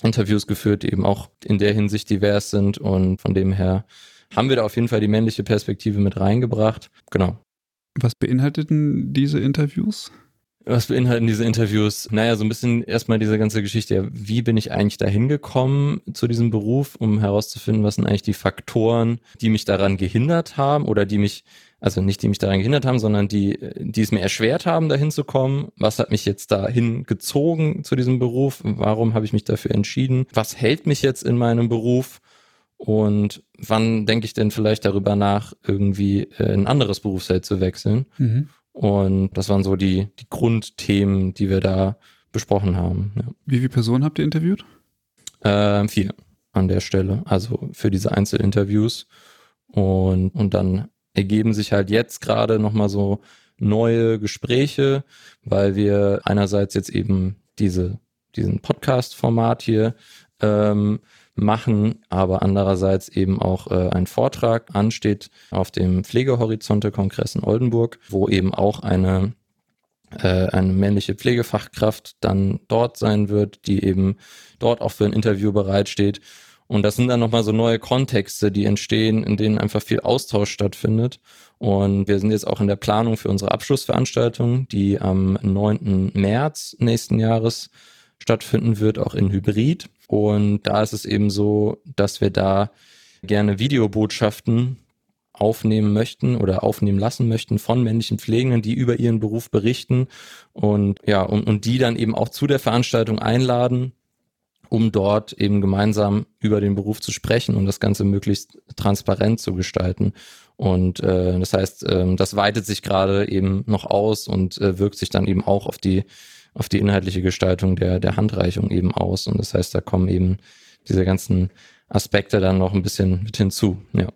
Interviews geführt, die eben auch in der Hinsicht divers sind. Und von dem her haben wir da auf jeden Fall die männliche Perspektive mit reingebracht. Genau. Was beinhalteten diese Interviews? Was beinhalten diese Interviews? Naja, so ein bisschen erstmal diese ganze Geschichte. Wie bin ich eigentlich da hingekommen zu diesem Beruf, um herauszufinden, was sind eigentlich die Faktoren, die mich daran gehindert haben oder die mich, also nicht die mich daran gehindert haben, sondern die, die es mir erschwert haben, dahin zu kommen. Was hat mich jetzt dahin gezogen zu diesem Beruf? Warum habe ich mich dafür entschieden? Was hält mich jetzt in meinem Beruf? Und wann denke ich denn vielleicht darüber nach, irgendwie äh, ein anderes Berufsfeld zu wechseln? Mhm. Und das waren so die, die Grundthemen, die wir da besprochen haben. Ja. Wie viele Personen habt ihr interviewt? Ähm, vier an der Stelle, also für diese Einzelinterviews. Und, und dann ergeben sich halt jetzt gerade nochmal so neue Gespräche, weil wir einerseits jetzt eben diese, diesen Podcast-Format hier ähm, machen, aber andererseits eben auch äh, ein Vortrag ansteht auf dem Pflegehorizonte-Kongress in Oldenburg, wo eben auch eine äh, eine männliche Pflegefachkraft dann dort sein wird, die eben dort auch für ein Interview bereitsteht. Und das sind dann nochmal so neue Kontexte, die entstehen, in denen einfach viel Austausch stattfindet. Und wir sind jetzt auch in der Planung für unsere Abschlussveranstaltung, die am 9. März nächsten Jahres stattfinden wird, auch in Hybrid. Und da ist es eben so, dass wir da gerne Videobotschaften aufnehmen möchten oder aufnehmen lassen möchten von männlichen Pflegenden, die über ihren Beruf berichten und ja, und, und die dann eben auch zu der Veranstaltung einladen, um dort eben gemeinsam über den Beruf zu sprechen und das Ganze möglichst transparent zu gestalten. Und äh, das heißt, äh, das weitet sich gerade eben noch aus und äh, wirkt sich dann eben auch auf die auf die inhaltliche Gestaltung der, der Handreichung eben aus. Und das heißt, da kommen eben diese ganzen Aspekte dann noch ein bisschen mit hinzu, ja.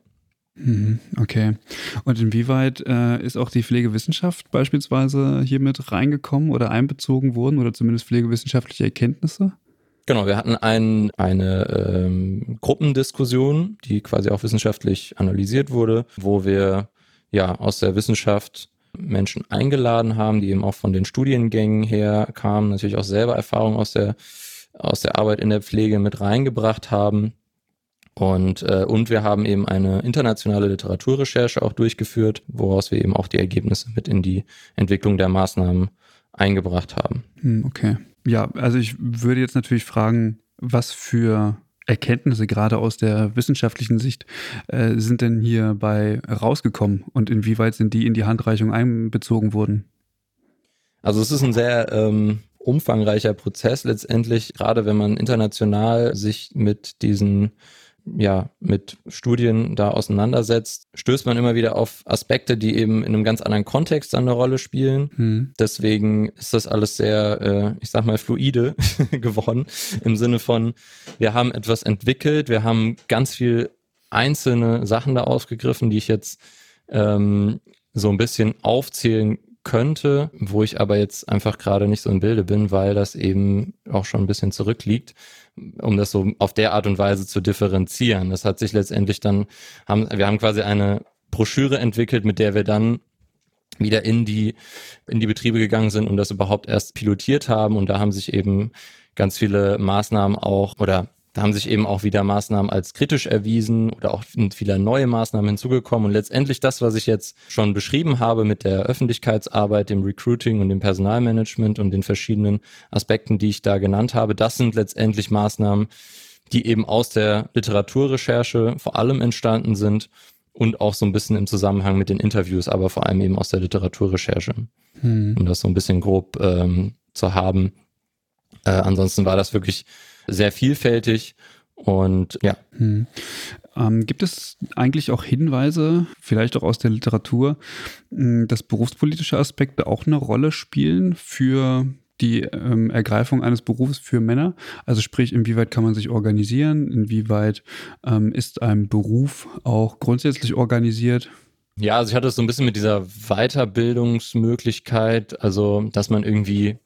Mhm, okay. Und inwieweit äh, ist auch die Pflegewissenschaft beispielsweise hier mit reingekommen oder einbezogen worden oder zumindest pflegewissenschaftliche Erkenntnisse? Genau, wir hatten ein, eine ähm, Gruppendiskussion, die quasi auch wissenschaftlich analysiert wurde, wo wir ja aus der Wissenschaft Menschen eingeladen haben, die eben auch von den Studiengängen her kamen, natürlich auch selber Erfahrungen aus der, aus der Arbeit in der Pflege mit reingebracht haben. Und, äh, und wir haben eben eine internationale Literaturrecherche auch durchgeführt, woraus wir eben auch die Ergebnisse mit in die Entwicklung der Maßnahmen eingebracht haben. Hm, okay. Ja, also ich würde jetzt natürlich fragen, was für Erkenntnisse gerade aus der wissenschaftlichen Sicht äh, sind denn hierbei rausgekommen und inwieweit sind die in die Handreichung einbezogen worden? Also es ist ein sehr ähm, umfangreicher Prozess letztendlich, gerade wenn man international sich mit diesen ja, mit Studien da auseinandersetzt, stößt man immer wieder auf Aspekte, die eben in einem ganz anderen Kontext eine Rolle spielen. Hm. Deswegen ist das alles sehr, äh, ich sag mal, fluide [LAUGHS] geworden im Sinne von, wir haben etwas entwickelt, wir haben ganz viel einzelne Sachen da ausgegriffen, die ich jetzt ähm, so ein bisschen aufzählen könnte, wo ich aber jetzt einfach gerade nicht so im Bilde bin, weil das eben auch schon ein bisschen zurückliegt um das so auf der Art und Weise zu differenzieren. Das hat sich letztendlich dann, haben, wir haben quasi eine Broschüre entwickelt, mit der wir dann wieder in die, in die Betriebe gegangen sind und das überhaupt erst pilotiert haben. Und da haben sich eben ganz viele Maßnahmen auch oder da haben sich eben auch wieder Maßnahmen als kritisch erwiesen oder auch viele neue Maßnahmen hinzugekommen. Und letztendlich das, was ich jetzt schon beschrieben habe mit der Öffentlichkeitsarbeit, dem Recruiting und dem Personalmanagement und den verschiedenen Aspekten, die ich da genannt habe, das sind letztendlich Maßnahmen, die eben aus der Literaturrecherche vor allem entstanden sind und auch so ein bisschen im Zusammenhang mit den Interviews, aber vor allem eben aus der Literaturrecherche, hm. um das so ein bisschen grob ähm, zu haben. Äh, ansonsten war das wirklich sehr vielfältig und ja. Hm. Ähm, gibt es eigentlich auch Hinweise, vielleicht auch aus der Literatur, hm, dass berufspolitische Aspekte auch eine Rolle spielen für die ähm, Ergreifung eines Berufs für Männer? Also sprich, inwieweit kann man sich organisieren? Inwieweit ähm, ist ein Beruf auch grundsätzlich organisiert? Ja, also ich hatte es so ein bisschen mit dieser Weiterbildungsmöglichkeit, also dass man irgendwie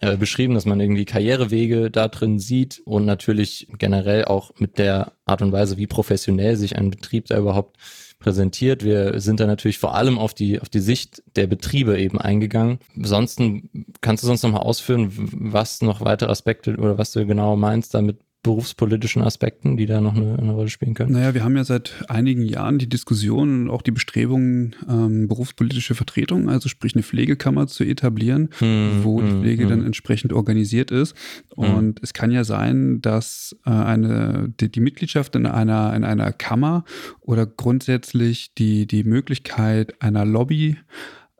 äh, beschrieben, dass man irgendwie Karrierewege da drin sieht und natürlich generell auch mit der Art und Weise, wie professionell sich ein Betrieb da überhaupt präsentiert. Wir sind da natürlich vor allem auf die, auf die Sicht der Betriebe eben eingegangen. Ansonsten kannst du sonst noch mal ausführen, was noch weitere Aspekte oder was du genau meinst damit berufspolitischen Aspekten, die da noch eine, eine, Rolle spielen können? Naja, wir haben ja seit einigen Jahren die Diskussion und auch die Bestrebungen, ähm, berufspolitische Vertretung, also sprich eine Pflegekammer zu etablieren, hm, wo hm, die Pflege hm. dann entsprechend organisiert ist. Hm. Und es kann ja sein, dass äh, eine, die, die, Mitgliedschaft in einer, in einer Kammer oder grundsätzlich die, die Möglichkeit einer Lobby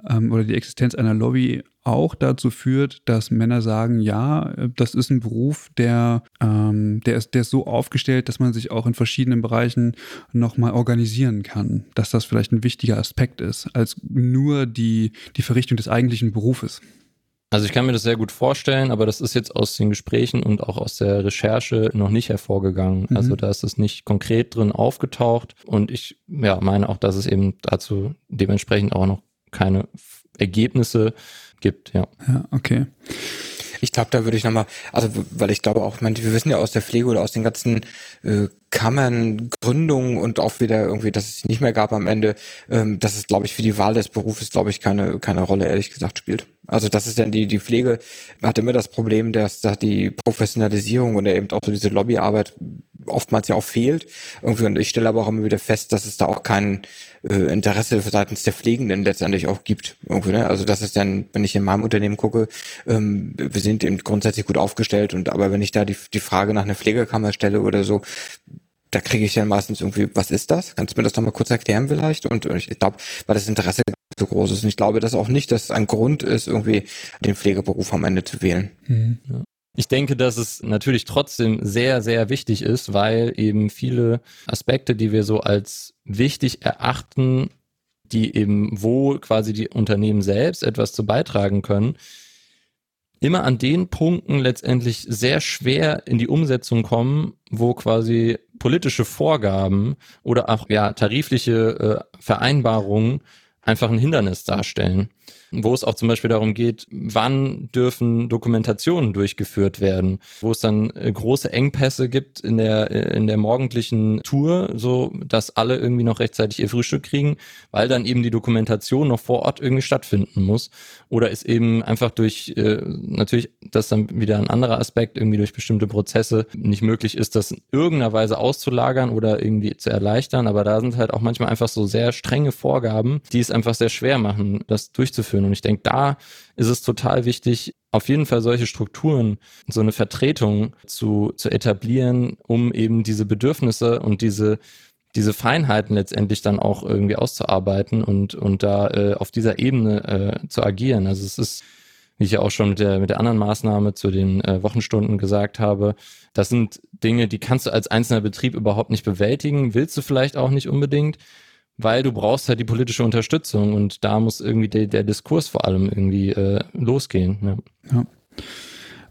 ähm, oder die Existenz einer Lobby auch dazu führt, dass Männer sagen, ja, das ist ein Beruf, der, ähm, der, ist, der ist so aufgestellt, dass man sich auch in verschiedenen Bereichen nochmal organisieren kann. Dass das vielleicht ein wichtiger Aspekt ist, als nur die, die Verrichtung des eigentlichen Berufes. Also ich kann mir das sehr gut vorstellen, aber das ist jetzt aus den Gesprächen und auch aus der Recherche noch nicht hervorgegangen. Mhm. Also da ist es nicht konkret drin aufgetaucht und ich ja, meine auch, dass es eben dazu dementsprechend auch noch keine Ergebnisse gibt, ja. Ja, okay. Ich glaube, da würde ich nochmal, also weil ich glaube auch, man, wir wissen ja aus der Pflege oder aus den ganzen äh, Kammern, Gründungen und auch wieder irgendwie, dass es nicht mehr gab am Ende, ähm, dass es, glaube ich, für die Wahl des Berufes, glaube ich, keine, keine Rolle, ehrlich gesagt, spielt. Also das ist dann die, die Pflege hat immer das Problem, dass da die Professionalisierung und eben auch so diese Lobbyarbeit oftmals ja auch fehlt. Irgendwie, und ich stelle aber auch immer wieder fest, dass es da auch kein äh, Interesse seitens der Pflegenden letztendlich auch gibt. Irgendwie, ne? Also das ist dann, wenn ich in meinem Unternehmen gucke, ähm, wir sind eben grundsätzlich gut aufgestellt und aber wenn ich da die, die Frage nach einer Pflegekammer stelle oder so, da kriege ich dann meistens irgendwie, was ist das? Kannst du mir das nochmal kurz erklären vielleicht? Und ich glaube, weil das Interesse so groß ist. Und ich glaube, dass auch nicht, dass es ein Grund ist, irgendwie den Pflegeberuf am Ende zu wählen. Mhm. Ja. Ich denke, dass es natürlich trotzdem sehr, sehr wichtig ist, weil eben viele Aspekte, die wir so als wichtig erachten, die eben, wo quasi die Unternehmen selbst etwas zu beitragen können, immer an den Punkten letztendlich sehr schwer in die Umsetzung kommen, wo quasi politische Vorgaben oder auch ja tarifliche äh, Vereinbarungen einfach ein Hindernis darstellen wo es auch zum Beispiel darum geht, wann dürfen Dokumentationen durchgeführt werden, wo es dann äh, große Engpässe gibt in der, äh, in der morgendlichen Tour, so dass alle irgendwie noch rechtzeitig ihr Frühstück kriegen, weil dann eben die Dokumentation noch vor Ort irgendwie stattfinden muss. Oder ist eben einfach durch, äh, natürlich, das dann wieder ein anderer Aspekt, irgendwie durch bestimmte Prozesse nicht möglich ist, das in irgendeiner Weise auszulagern oder irgendwie zu erleichtern. Aber da sind halt auch manchmal einfach so sehr strenge Vorgaben, die es einfach sehr schwer machen, das durchzuführen führen. Und ich denke, da ist es total wichtig, auf jeden Fall solche Strukturen, so eine Vertretung zu, zu etablieren, um eben diese Bedürfnisse und diese diese Feinheiten letztendlich dann auch irgendwie auszuarbeiten und, und da äh, auf dieser Ebene äh, zu agieren. Also es ist, wie ich ja auch schon mit der, mit der anderen Maßnahme zu den äh, Wochenstunden gesagt habe, das sind Dinge, die kannst du als einzelner Betrieb überhaupt nicht bewältigen, willst du vielleicht auch nicht unbedingt weil du brauchst halt die politische Unterstützung und da muss irgendwie der, der Diskurs vor allem irgendwie äh, losgehen. Ja. ja.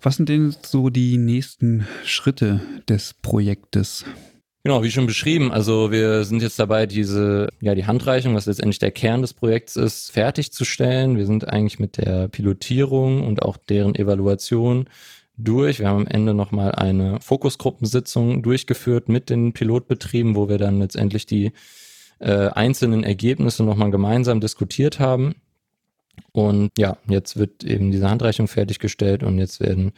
Was sind denn so die nächsten Schritte des Projektes? Genau, wie schon beschrieben, also wir sind jetzt dabei, diese, ja, die Handreichung, was letztendlich der Kern des Projekts ist, fertigzustellen. Wir sind eigentlich mit der Pilotierung und auch deren Evaluation durch. Wir haben am Ende nochmal eine Fokusgruppensitzung durchgeführt mit den Pilotbetrieben, wo wir dann letztendlich die äh, einzelnen Ergebnisse nochmal gemeinsam diskutiert haben. Und ja, jetzt wird eben diese Handreichung fertiggestellt und jetzt werden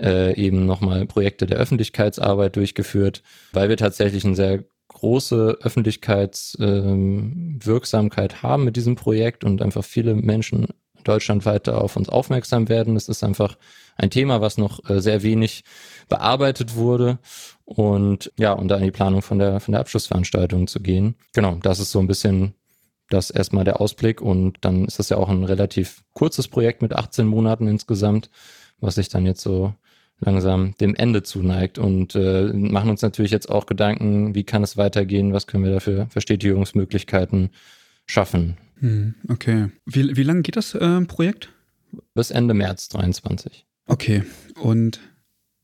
äh, eben nochmal Projekte der Öffentlichkeitsarbeit durchgeführt, weil wir tatsächlich eine sehr große Öffentlichkeitswirksamkeit ähm, haben mit diesem Projekt und einfach viele Menschen deutschlandweit auf uns aufmerksam werden. Es ist einfach ein Thema, was noch äh, sehr wenig bearbeitet wurde und ja, und da in die Planung von der, von der Abschlussveranstaltung zu gehen. Genau, das ist so ein bisschen das erstmal der Ausblick und dann ist das ja auch ein relativ kurzes Projekt mit 18 Monaten insgesamt, was sich dann jetzt so langsam dem Ende zuneigt und äh, machen uns natürlich jetzt auch Gedanken, wie kann es weitergehen, was können wir da für Verstetigungsmöglichkeiten schaffen. Hm, okay. Wie, wie lange geht das äh, Projekt? Bis Ende März 23. Okay. Und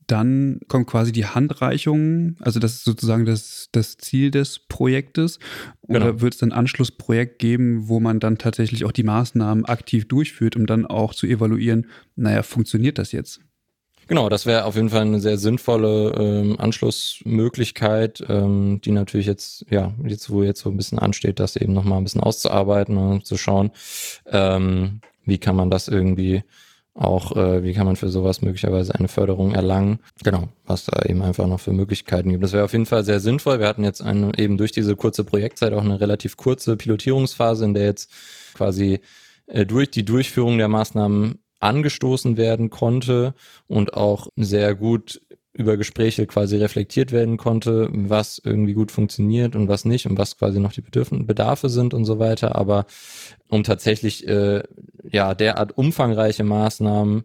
dann kommt quasi die Handreichung, also das ist sozusagen das, das Ziel des Projektes. Oder genau. wird es ein Anschlussprojekt geben, wo man dann tatsächlich auch die Maßnahmen aktiv durchführt, um dann auch zu evaluieren, naja, funktioniert das jetzt? Genau, das wäre auf jeden Fall eine sehr sinnvolle ähm, Anschlussmöglichkeit, ähm, die natürlich jetzt, ja, jetzt wo jetzt so ein bisschen ansteht, das eben nochmal ein bisschen auszuarbeiten und zu schauen, ähm, wie kann man das irgendwie auch, äh, wie kann man für sowas möglicherweise eine Förderung erlangen. Genau, was da eben einfach noch für Möglichkeiten gibt. Das wäre auf jeden Fall sehr sinnvoll. Wir hatten jetzt eine, eben durch diese kurze Projektzeit auch eine relativ kurze Pilotierungsphase, in der jetzt quasi äh, durch die Durchführung der Maßnahmen angestoßen werden konnte und auch sehr gut über Gespräche quasi reflektiert werden konnte, was irgendwie gut funktioniert und was nicht und was quasi noch die Bedürfen Bedarfe sind und so weiter. Aber um tatsächlich äh, ja derart umfangreiche Maßnahmen,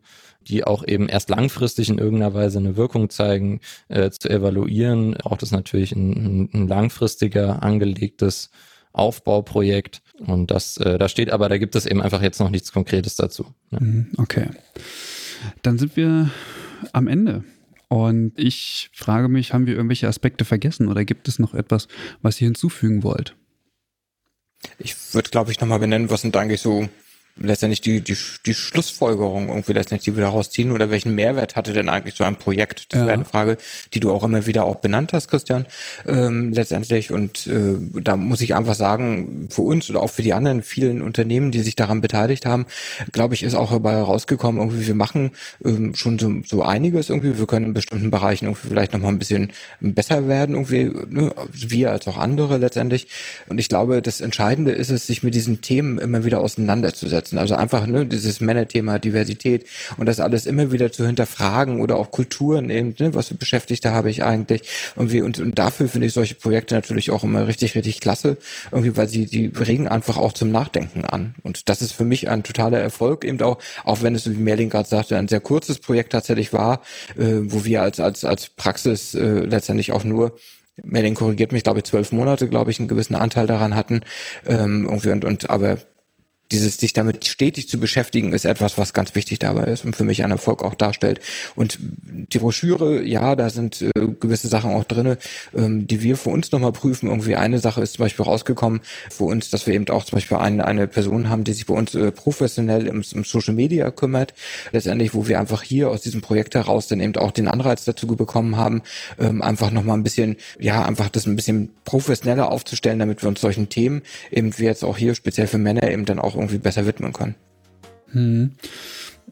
die auch eben erst langfristig in irgendeiner Weise eine Wirkung zeigen, äh, zu evaluieren, braucht es natürlich ein, ein langfristiger angelegtes Aufbauprojekt. Und das, äh, da steht aber, da gibt es eben einfach jetzt noch nichts Konkretes dazu. Ja. Mhm, okay. Dann sind wir am Ende. Und ich frage mich, haben wir irgendwelche Aspekte vergessen oder gibt es noch etwas, was ihr hinzufügen wollt? Ich würde, glaube ich, nochmal benennen, was sind eigentlich so letztendlich die, die, die Schlussfolgerung irgendwie letztendlich die wir daraus ziehen oder welchen Mehrwert hatte denn eigentlich so ein Projekt? Das ja. wäre eine Frage, die du auch immer wieder auch benannt hast, Christian, ähm, letztendlich. Und äh, da muss ich einfach sagen, für uns oder auch für die anderen vielen Unternehmen, die sich daran beteiligt haben, glaube ich, ist auch dabei herausgekommen, irgendwie wir machen ähm, schon so, so einiges irgendwie. Wir können in bestimmten Bereichen irgendwie vielleicht nochmal ein bisschen besser werden, irgendwie, ne, wir als auch andere letztendlich. Und ich glaube, das Entscheidende ist es, sich mit diesen Themen immer wieder auseinanderzusetzen umsetzen. Also einfach ne, dieses Männerthema, Diversität und das alles immer wieder zu hinterfragen oder auch Kulturen eben, ne, was für Beschäftigte habe ich eigentlich irgendwie und, und dafür finde ich solche Projekte natürlich auch immer richtig, richtig klasse, irgendwie, weil sie, die regen einfach auch zum Nachdenken an. Und das ist für mich ein totaler Erfolg eben auch, auch wenn es, wie Merlin gerade sagte, ein sehr kurzes Projekt tatsächlich war, äh, wo wir als, als, als Praxis äh, letztendlich auch nur Merlin korrigiert mich, glaube ich, zwölf Monate, glaube ich, einen gewissen Anteil daran hatten. Ähm, irgendwie und, und aber dieses sich damit stetig zu beschäftigen, ist etwas, was ganz wichtig dabei ist und für mich einen Erfolg auch darstellt. Und die Broschüre, ja, da sind äh, gewisse Sachen auch drinne, ähm, die wir für uns nochmal prüfen. Irgendwie eine Sache ist zum Beispiel rausgekommen für uns, dass wir eben auch zum Beispiel eine, eine Person haben, die sich bei uns äh, professionell im, im Social Media kümmert. Letztendlich, wo wir einfach hier aus diesem Projekt heraus dann eben auch den Anreiz dazu bekommen haben, ähm, einfach nochmal ein bisschen, ja, einfach das ein bisschen professioneller aufzustellen, damit wir uns solchen Themen eben wie jetzt auch hier speziell für Männer eben dann auch irgendwie besser widmen können. Hm.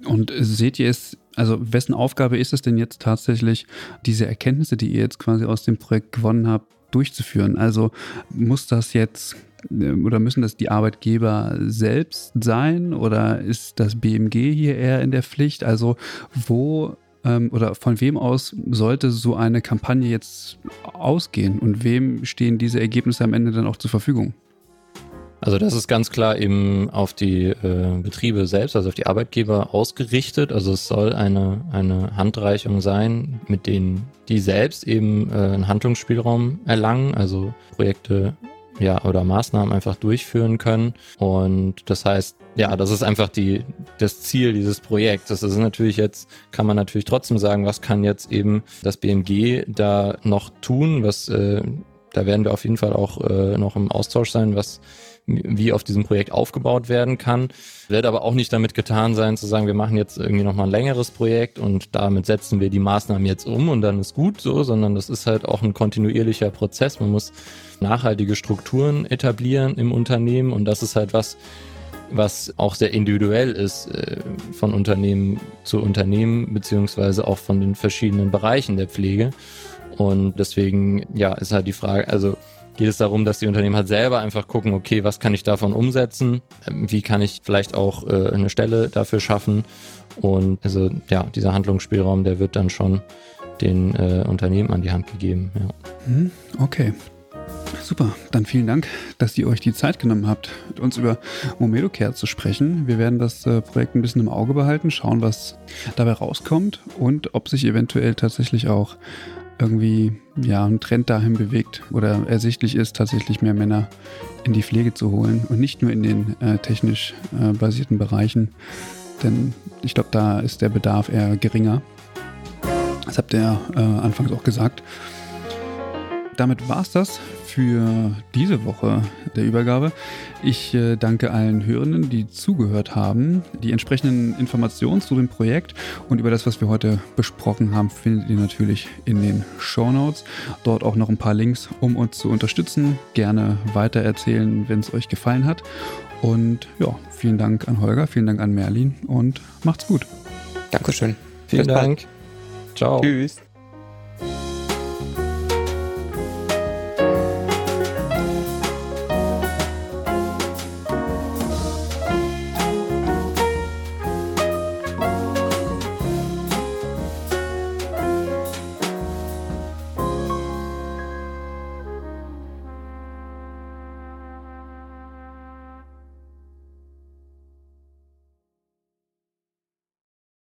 Und seht ihr es, also wessen Aufgabe ist es denn jetzt tatsächlich, diese Erkenntnisse, die ihr jetzt quasi aus dem Projekt gewonnen habt, durchzuführen? Also muss das jetzt äh, oder müssen das die Arbeitgeber selbst sein oder ist das BMG hier eher in der Pflicht? Also wo ähm, oder von wem aus sollte so eine Kampagne jetzt ausgehen und wem stehen diese Ergebnisse am Ende dann auch zur Verfügung? Also das ist ganz klar eben auf die äh, Betriebe selbst, also auf die Arbeitgeber ausgerichtet. Also es soll eine, eine Handreichung sein, mit denen die selbst eben äh, einen Handlungsspielraum erlangen, also Projekte ja, oder Maßnahmen einfach durchführen können. Und das heißt, ja, das ist einfach die, das Ziel dieses Projekts. Das ist natürlich jetzt, kann man natürlich trotzdem sagen, was kann jetzt eben das BMG da noch tun, was, äh, da werden wir auf jeden Fall auch äh, noch im Austausch sein, was wie auf diesem Projekt aufgebaut werden kann. Wird aber auch nicht damit getan sein, zu sagen, wir machen jetzt irgendwie nochmal ein längeres Projekt und damit setzen wir die Maßnahmen jetzt um und dann ist gut so, sondern das ist halt auch ein kontinuierlicher Prozess. Man muss nachhaltige Strukturen etablieren im Unternehmen und das ist halt was, was auch sehr individuell ist äh, von Unternehmen zu Unternehmen, beziehungsweise auch von den verschiedenen Bereichen der Pflege. Und deswegen, ja, ist halt die Frage, also geht es darum, dass die Unternehmen halt selber einfach gucken, okay, was kann ich davon umsetzen? Ähm, wie kann ich vielleicht auch äh, eine Stelle dafür schaffen? Und also ja, dieser Handlungsspielraum, der wird dann schon den äh, Unternehmen an die Hand gegeben. Ja. Mhm, okay. Super, dann vielen Dank, dass ihr euch die Zeit genommen habt, mit uns über Momedocare zu sprechen. Wir werden das äh, Projekt ein bisschen im Auge behalten, schauen, was dabei rauskommt und ob sich eventuell tatsächlich auch irgendwie ja, ein Trend dahin bewegt oder ersichtlich ist, tatsächlich mehr Männer in die Pflege zu holen und nicht nur in den äh, technisch äh, basierten Bereichen. Denn ich glaube, da ist der Bedarf eher geringer. Das habt ihr äh, anfangs auch gesagt. Damit war es das für diese Woche der Übergabe. Ich äh, danke allen Hörenden, die zugehört haben. Die entsprechenden Informationen zu dem Projekt und über das, was wir heute besprochen haben, findet ihr natürlich in den Show Notes. Dort auch noch ein paar Links, um uns zu unterstützen. Gerne weitererzählen, wenn es euch gefallen hat. Und ja, vielen Dank an Holger, vielen Dank an Merlin und macht's gut. Dankeschön. Vielen Bis Dank. Bald. Ciao. Tschüss.